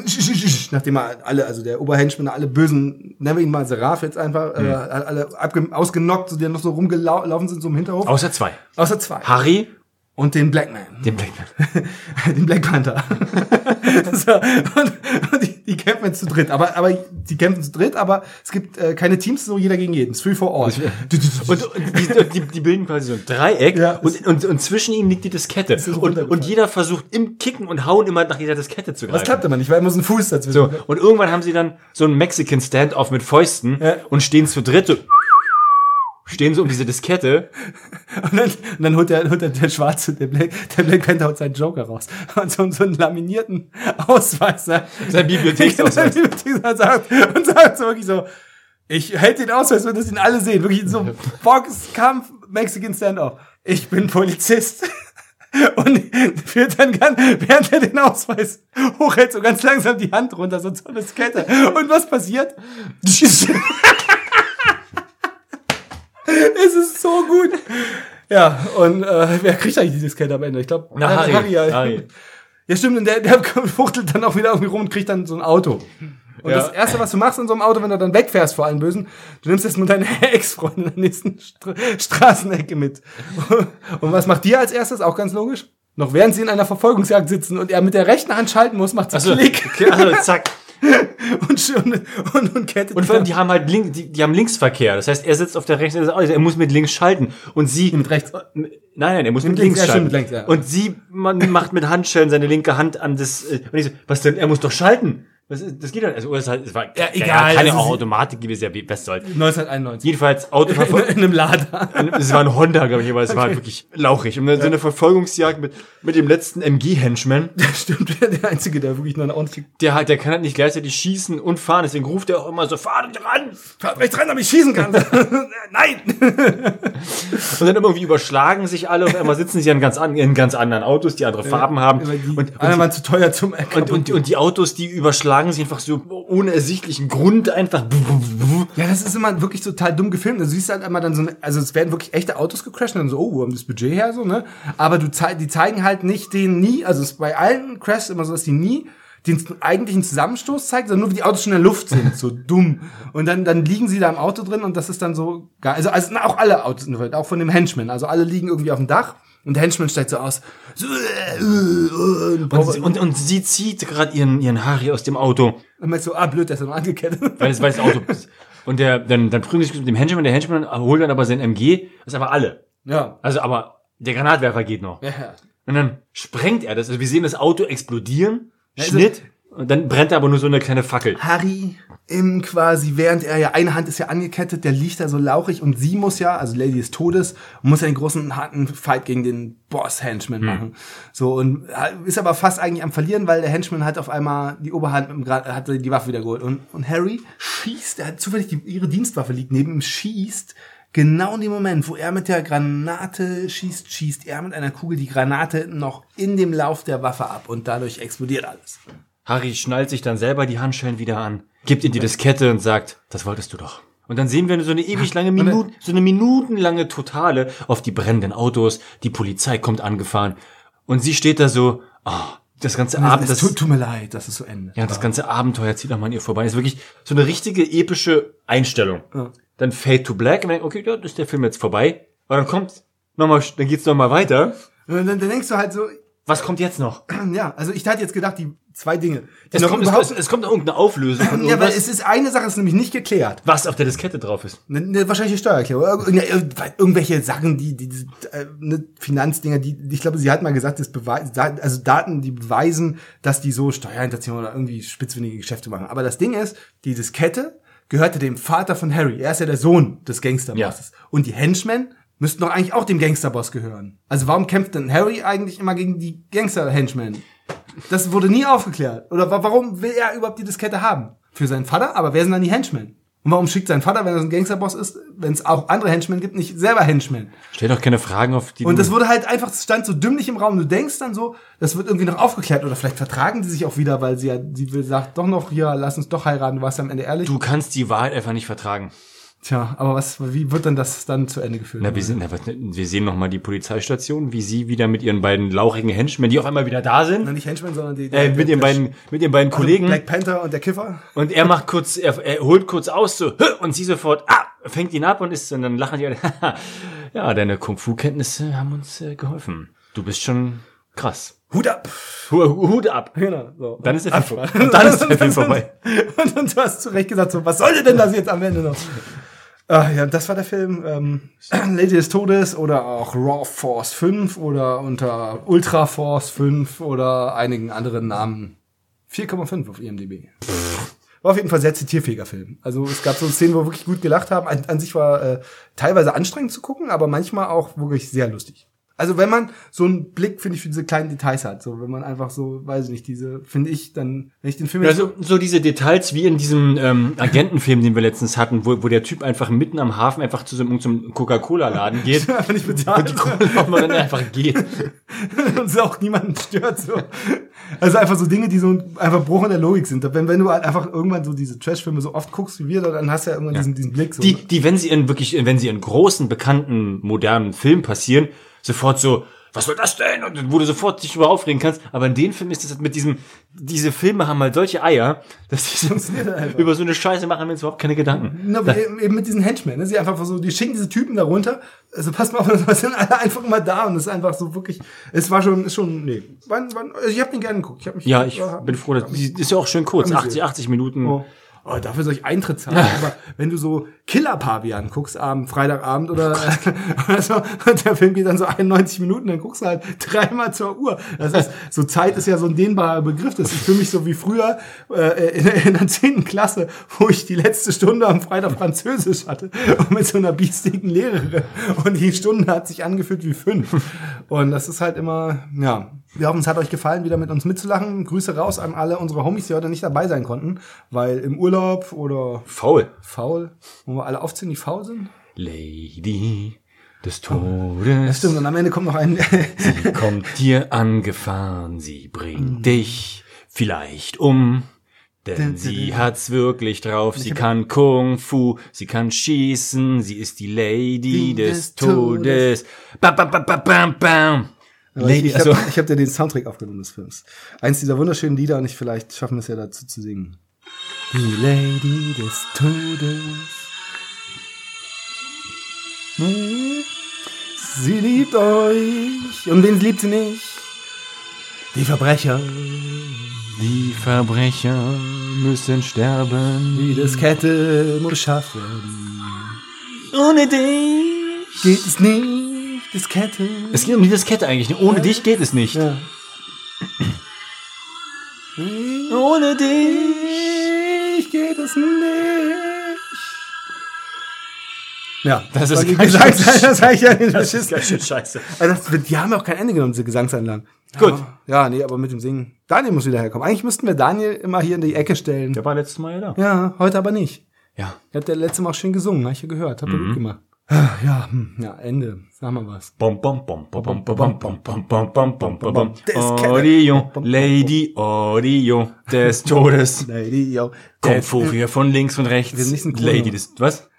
nachdem er alle, also der Oberhenchman, alle bösen, nennen wir ihn mal Seraph jetzt einfach, Hm. äh, alle abge ausgenockt, so, die noch so rumgelaufen sind, so im Hinterhof. Außer zwei. Außer zwei. Harry, Und den Blackman. den Blackman. den Black Panther. so, und und die, die kämpfen zu dritt. Aber, aber die kämpfen zu dritt, aber es gibt äh, keine Teams, so jeder gegen jeden. Es Free for all. Und, und die, die, bilden quasi so ein Dreieck Ja. und, und, und zwischen ihnen liegt die Diskette. Und, und jeder versucht im Kicken und Hauen immer nach dieser Diskette zu das greifen. klappt aber nicht, weil immer so ein Fuß dazwischen. So, und irgendwann haben sie dann so einen Mexican Standoff mit Fäusten Ja. und stehen zu dritt so, stehen so um diese Diskette. Und dann, und dann holt der, holt der, der Schwarze, der Black, der Black Panther holt seinen Joker raus. Und so, so einen laminierten Ausweis. ne? Sein Bibliotheksausweis. Bibliotheksausweis sagt, und sagt so wirklich so, ich hätte den Ausweis, wenn das ihn alle sehen. Wirklich in so Boxkampf, Mexican Standoff. Ich bin Polizist. und führt dann ganz, während er den Ausweis hochhält, so ganz langsam die Hand runter, so zur Diskette. Und was passiert? Es ist so gut. Ja, und äh, wer kriegt eigentlich die Diskette am Ende? Ich glaube, Na, Harry. ja. Harry. Ja, stimmt, und der, der fuchtelt dann auch wieder irgendwie rum und kriegt dann so ein Auto. Und Ja. das Erste, was du machst in so einem Auto, wenn du dann wegfährst vor allen Bösen, du nimmst jetzt nur deine Ex-Freundin in der nächsten Stra Straßenecke mit. Und was macht die als erstes? Auch ganz logisch. Noch während sie in einer Verfolgungsjagd sitzen und er mit der rechten Hand schalten muss, macht sie Also, Klick okay, also zack. und, und, und, und kettet. Und vor allem, die haben halt link, die, die haben Linksverkehr. Das heißt, er sitzt auf der rechten Seite, er muss mit links schalten. Und sie. mit rechts. Nein, nein, er muss mit, Mit links, links schalten. mit links, ja. Und sie man macht mit Handschellen seine linke Hand an das. äh, Und ich so, was denn? Er muss doch schalten. Was ist, das geht doch. Also, es, halt, es war Ja, egal, keine das ist- Automatik gewesen, ja, was soll's. 1991. Jedenfalls In, Autoverfolgung. in einem Lader. Es war ein Honda, glaube ich, aber es war halt wirklich lauchig. Und dann so eine Verfolgungsjagd mit, mit dem letzten MG-Henchman. Stimmt, der Einzige, der wirklich noch eine ordentliche Der halt, der kann halt nicht gleichzeitig schießen und fahren. Deswegen ruft er auch immer so, fahr nicht ran! Fahrt rechts rein, damit ich schießen kann. Nein! Und dann irgendwie überschlagen sich alle. Auf einmal sitzen sie in ganz, an, in ganz anderen Autos, die andere Farben haben. Die Und, und, anderen waren zu teuer zum und, und, und die Autos, die überschlagen sich einfach so ohne ersichtlichen Grund einfach. Ja, das ist immer wirklich total dumm gefilmt. Also, Du siehst halt immer dann so, eine, also es werden wirklich echte Autos gecrashed und dann so, oh, wo haben das Budget her, so, ne? Aber du zei die zeigen halt nicht den nie, also es ist bei allen Crashs immer so, dass die nie den eigentlichen Zusammenstoß zeigen, sondern nur wie die Autos schon in der Luft sind, so dumm. Und dann, dann liegen sie da im Auto drin und das ist dann so, gar, also, also auch alle Autos, auch von dem Henchman, also alle liegen irgendwie auf dem Dach und der Henchman steigt so aus, und, Und, sie- und, sie zieht gerade ihren, ihren Harry aus dem Auto. und meinst so, ah, blöd, der ist ja noch angekettet. Weil es, weil das Auto ist. Und der, dann, dann prügeln sie sich mit dem Henchman. Der Henchman holt dann aber sein MG. Das ist aber alle. ja. Also, aber der Granatwerfer geht noch. Ja, ja. Und dann sprengt er das. Also wir sehen das Auto explodieren. also- Schnitt. Und dann brennt da aber nur so eine kleine Fackel. Harry im quasi, während er ja, eine Hand ist ja angekettet, der liegt da so lauchig und sie muss ja, also Lady des Todes, muss ja den großen harten Fight gegen den Boss-Henchman machen. So, und ist aber fast eigentlich am Verlieren, weil der Henchman hat auf einmal die Oberhand, mit dem Gra- hat die Waffe wieder geholt. Und, und Harry schießt, er hat zufällig die, ihre Dienstwaffe liegt neben ihm, schießt, Genau in dem Moment, wo er mit der Granate schießt, schießt er mit einer Kugel die Granate noch in dem Lauf der Waffe ab und dadurch explodiert alles. Harry schnallt sich dann selber die Handschellen wieder an, gibt ihr die Diskette und sagt, das wolltest du doch. Und dann sehen wir so eine ewig lange Minute, so eine minutenlange Totale auf die brennenden Autos. Die Polizei kommt angefahren und sie steht da so, ah, das ganze Abend, es das, tut, tut mir leid, das ist so Ende. ja, das ganze Abenteuer zieht nochmal an ihr vorbei. Das ist wirklich so eine richtige epische Einstellung. Dann Fade to Black und dann, okay, ja, ist der Film jetzt vorbei. Aber dann kommt nochmal, dann geht's nochmal weiter. Und dann, dann denkst du halt so, Was kommt jetzt noch? ja, also ich hatte jetzt gedacht, die zwei Dinge. Es kommt, es, es, kommt irgendeine Auflösung von ja, weil irgendwas, es ist eine Sache, ist nämlich nicht geklärt. was auf der Diskette drauf ist. Ne, ne, wahrscheinlich die Steuererklärung. Ja, irgendwelche Sachen, die, die, die äh, ne, Finanzdinger, die, die, ich glaube, sie hat mal gesagt, das beweis, da- also Daten, die beweisen, dass die so Steuerhinterziehung oder irgendwie spitzfindige Geschäfte machen. Aber das Ding ist, die Diskette gehörte dem Vater von Harry. Er ist ja der Sohn des Gangsterbosses. Und die Henchmen müssten doch eigentlich auch dem Gangsterboss gehören. Also warum kämpft denn Harry eigentlich immer gegen die Gangster-Henchmen? Das wurde nie aufgeklärt. Oder wa- warum will er überhaupt die Diskette haben? Für seinen Vater, aber wer sind dann die Henchmen? Und warum schickt sein Vater, wenn er so ein Gangsterboss ist, wenn es auch andere Henchmen gibt, nicht selber Henchmen? Stell doch keine Fragen auf die Und das wurde halt einfach, das stand so dümmlich im Raum. Du denkst dann so, das wird irgendwie noch aufgeklärt oder vielleicht vertragen die sich auch wieder, weil sie ja, sie will, sagt doch noch, ja, lass uns doch heiraten, du warst ja am Ende ehrlich. Du kannst die Wahrheit einfach nicht vertragen. Tja, aber was, wie wird denn das dann zu Ende geführt? Na, wir, sind, na, wir sehen noch mal die Polizeistation, wie sie wieder mit ihren beiden lauchigen Henchmen, die auf einmal wieder da Na, sind, nicht Henchmen, sondern die, äh, mit ihren beiden, mit ihren beiden Kollegen. Black Panther und der Kiffer. Und er macht kurz, er, er holt kurz aus, so, und sie sofort, ah, fängt ihn ab und ist, und dann lachen die alle, ja, deine Kung-Fu-Kenntnisse haben uns äh, geholfen. Du bist schon krass. Hut ab! Hu- Hut ab. Genau, so. Dann ist der Film vorbei. Und dann ist der Film vorbei. Und, und du hast zu Recht gesagt, so, was sollte denn das jetzt am Ende noch? Ah, ja, das war der Film ähm, Lady des Todes oder auch Raw Force 5 oder unter Ultra Force 5 oder einigen anderen Namen. 4,5 auf IMDb. War auf jeden Fall sehr zitierfähiger Film. Also es gab so Szenen, wo wir wirklich gut gelacht haben. An, an sich war äh, teilweise anstrengend zu gucken, aber manchmal auch wirklich sehr lustig. Also wenn man so einen Blick, finde ich, für diese kleinen Details hat, so wenn man einfach so, weiß ich nicht, diese, finde ich, dann, wenn ich den Film Ja, so, so diese Details wie in diesem ähm, Agentenfilm, den wir letztens hatten, wo, wo der Typ einfach mitten am Hafen einfach zu so einem, zum Coca-Cola-Laden geht einfach nicht bezahlt. und die Cola dann einfach geht. und es auch niemanden stört. So. Also einfach so Dinge, die so einfach Bruch in der Logik sind. Wenn, wenn du halt einfach irgendwann so diese Trash-Filme so oft guckst wie wir, dann hast du ja irgendwann Diesen, diesen Blick. So, Die, die, wenn sie in wirklich, wenn sie in großen, bekannten, modernen Filmen passieren, sofort so, was soll das denn? Und wo du sofort dich über aufregen kannst. Aber in den Filmen ist das halt mit diesem, diese Filme haben halt solche Eier, dass die so, einfach. über so eine Scheiße machen wir uns überhaupt keine Gedanken. Na, aber eben mit diesen Henchmen, ne? Sie einfach so, die schicken diese Typen da runter. Also passt mal auf, das sind alle einfach mal da und es ist einfach so wirklich, es war schon, ist schon, nee. Wann, wann, also ich habe den gerne geguckt. Ich hab mich, Ja, ich hab bin froh, dass, ist ja auch schön kurz, 80, 80 Minuten. Oh. Oh, dafür soll ich Eintritt zahlen. Aber wenn du so Killer-Pavian guckst, Abend, Freitagabend oder, oder so, und der Film geht dann so 91 Minuten, dann guckst du halt dreimal zur Uhr. Das ist, so Zeit ist ja so ein dehnbarer Begriff. Das ist für mich so wie früher äh, in, in der 10. Klasse, wo ich die letzte Stunde am Freitag Französisch hatte und mit so einer biestigen Lehrerin. Und die Stunde hat sich angefühlt wie fünf. Und das ist halt immer, ja. Wir hoffen, es hat euch gefallen, wieder mit uns mitzulachen. Grüße raus an alle unsere Homies, die heute nicht dabei sein konnten, weil im Urlaub oder Faul. faul, wo wir alle aufziehen, die faul sind. Lady des Das Todes. stimmt, und am Ende kommt noch ein, Sie kommt dir angefahren, sie bringt dich vielleicht um. Denn sie hat's wirklich drauf, sie kann Kung Fu, sie kann schießen, sie ist die Lady des Todes. Todes. Bam, bam, bam, bam, bam, Lady, ich also, habe ich hab dir den Soundtrack aufgenommen des Films. Eins dieser wunderschönen Lieder und ich vielleicht schaffen es ja dazu zu singen. Die Lady des Todes. Sie liebt euch. Und wen liebt sie nicht? Die Verbrecher. die Verbrecher müssen sterben. Die Diskette muss geschafft werden. Ohne dich. Geht es nicht? Diskette. Es geht um die Diskette eigentlich. Ohne dich geht es nicht. Ja. Ohne dich. Ich geht es nicht. Ja, Das ist ganz schön- Gesangs- das ich ja nicht. Das ist ganz schön scheiße. Also das, die haben auch kein Ende genommen, diese Gesangsanlagen. Gut. Ja, nee, aber mit dem Singen. Daniel muss wieder herkommen. Eigentlich müssten wir Daniel immer hier in die Ecke stellen. Der war letztes Mal ja da. Ja, heute aber nicht. Ja. Er hat der letzte Mal auch schön gesungen, hab ich ja gehört. Hat er Mhm. gut gemacht. Ja, ja, Ende. Sag mal was. Orion, Lady Orion des Todes. Lady, yo. Kommt vor hier von links und rechts. Lady des, was?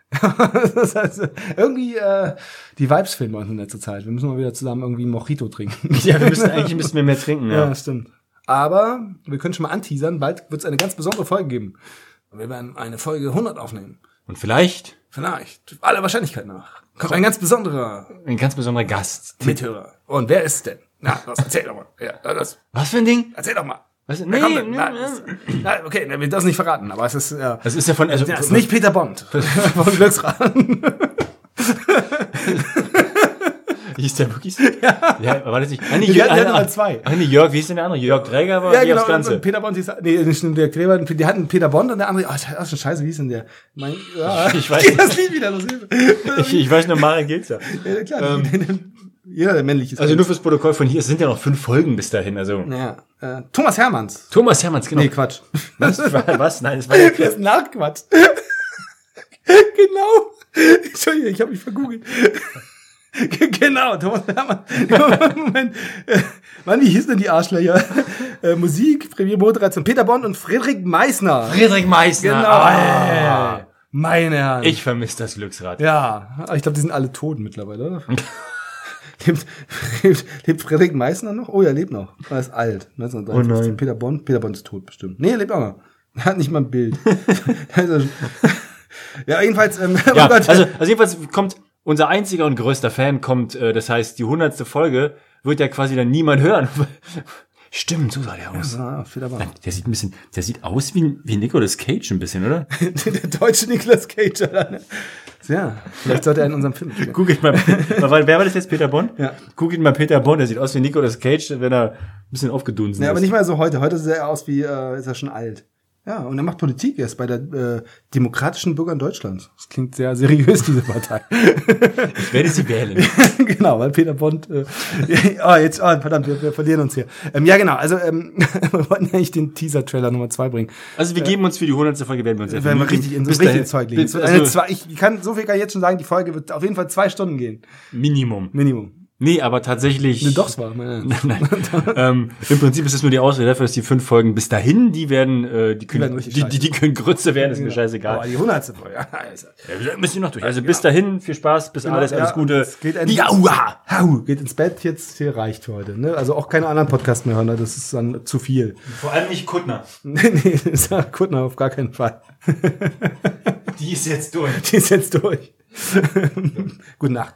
das heißt, irgendwie äh, die Vibes fehlen bei uns in letzter Zeit. Wir müssen mal wieder zusammen irgendwie Mojito trinken. ja, wir müssen eigentlich müssen wir mehr trinken. Ja. ja, stimmt. Aber wir können schon mal anteasern, bald wird es eine ganz besondere Folge geben. Wir werden eine Folge 100 aufnehmen. Und vielleicht Vielleicht, aller Wahrscheinlichkeit nach, kommt ein ganz besonderer ein ganz besonderer Gast. Mithörer. Und wer ist es denn? Na, das erzähl doch mal. Ja, das, Was für ein Ding? erzähl doch mal. Was? Nee, nee, Na, nee. das, na, okay, wir das nicht verraten, aber es ist, ja, Das ist ja von, also, das ist nicht Peter Bond von Glücksrad. hieß der wirklich so? Ja. Ja, war das nicht? Ah, nee, Wir Jörg, hatten ah, mal zwei. Ah, nee, Jörg, wie ist denn der andere? Jörg Träger war Ja, die genau. aufs Ganze. Peter Bond hieß, nee, nicht stimmt, der Kleber, die hatten Peter Bond und der andere, oh, das ist schon scheiße, wie hieß denn der? Mein, ja, Ich weiß Geht das Lied wieder los. Ich, ich weiß nur, Maren geht's ja. Ja, klar, jeder, der männlich ist. Also nur fürs Protokoll von hier, es sind ja noch fünf Folgen bis dahin, also. ja, äh, Thomas Hermanns. Thomas Hermanns, genau. Nee, Quatsch. Was? Was? Nein, das war ja Das ist Nachquatsch. genau. Entschuldigung, ich habe mich vergoogelt. genau, Thomas Hermann. Moment. Äh, Mann, wie hieß denn die Arschlöcher? Äh, Musik, Premiermoderation, Peter Bond und Friedrich Meissner. Friedrich Meissner. Genau. Ah, Meine Herren. ich vermisse das Glücksrad. Ja, ich glaube, die sind alle tot mittlerweile, oder? lebt, lebt, lebt Friedrich Meissner noch? Oh, er lebt noch. Er ist alt. 1953. Oh nein. Peter Bond. Peter Bond ist tot bestimmt. Nee, er lebt auch noch. Er hat nicht mal ein Bild. Also, ja, jedenfalls, ähm, Ja, oh Gott. also, also jedenfalls kommt unser einziger und größter Fan kommt, äh, das heißt, die hundertste Folge wird ja quasi dann niemand hören. Stimmt, so sah der aus. Bond. Der sieht ein bisschen, der sieht aus wie, wie Nicolas Cage ein bisschen, oder? Der deutsche Nicolas Cage. Alter. Ja, vielleicht sollte er in unserem Film spielen. Googelt mal, wer war das jetzt, Peter Bond? Ja. Googelt mal Peter Bond, der sieht aus wie Nicolas Cage, wenn er ein bisschen aufgedunsen Ja, aber ist. nicht mal so heute. Heute sieht er aus wie, äh, ist er schon alt. Ja, und er macht Politik erst bei der äh, demokratischen Bürgern Deutschlands. Das klingt sehr seriös, diese Partei. Ich werde sie wählen. genau, weil Peter Bond. Äh, oh, jetzt, oh, verdammt, wir, wir verlieren uns hier. Ähm, ja, genau. Also ähm, wir wollten eigentlich den Teaser-Trailer Nummer zwei bringen. Also wir geben uns für die hundertste Folge, werden wir uns werden wir richtig in so bis richtig dahin- ins Zeug legen. also zwei, ich kann so viel kann ich jetzt schon sagen. Die Folge wird auf jeden Fall zwei Stunden gehen, Minimum. Minimum. Nee, aber tatsächlich. Nee, doch, es war meine. Nein. ähm, Im Prinzip ist es nur die Ausrede dafür, dass die fünf Folgen bis dahin, die werden, äh, die können, die, die, die, können Grütze werden, ist mir Aber scheißegal. die hundertste Folge. Ja, Ja, müssen wir noch durch. Also bis dahin, viel Spaß, bis alles, alles ja, Gute. Geht endlich- ja, uah. Geht ins Bett, jetzt hier reicht für heute. Ne? Also auch keine anderen Podcasts mehr hören, ne? das ist dann zu viel. Vor allem nicht Kuttner. nee, nee, Kuttner auf gar keinen Fall. Die ist jetzt durch. Die ist jetzt durch. Gute Nacht.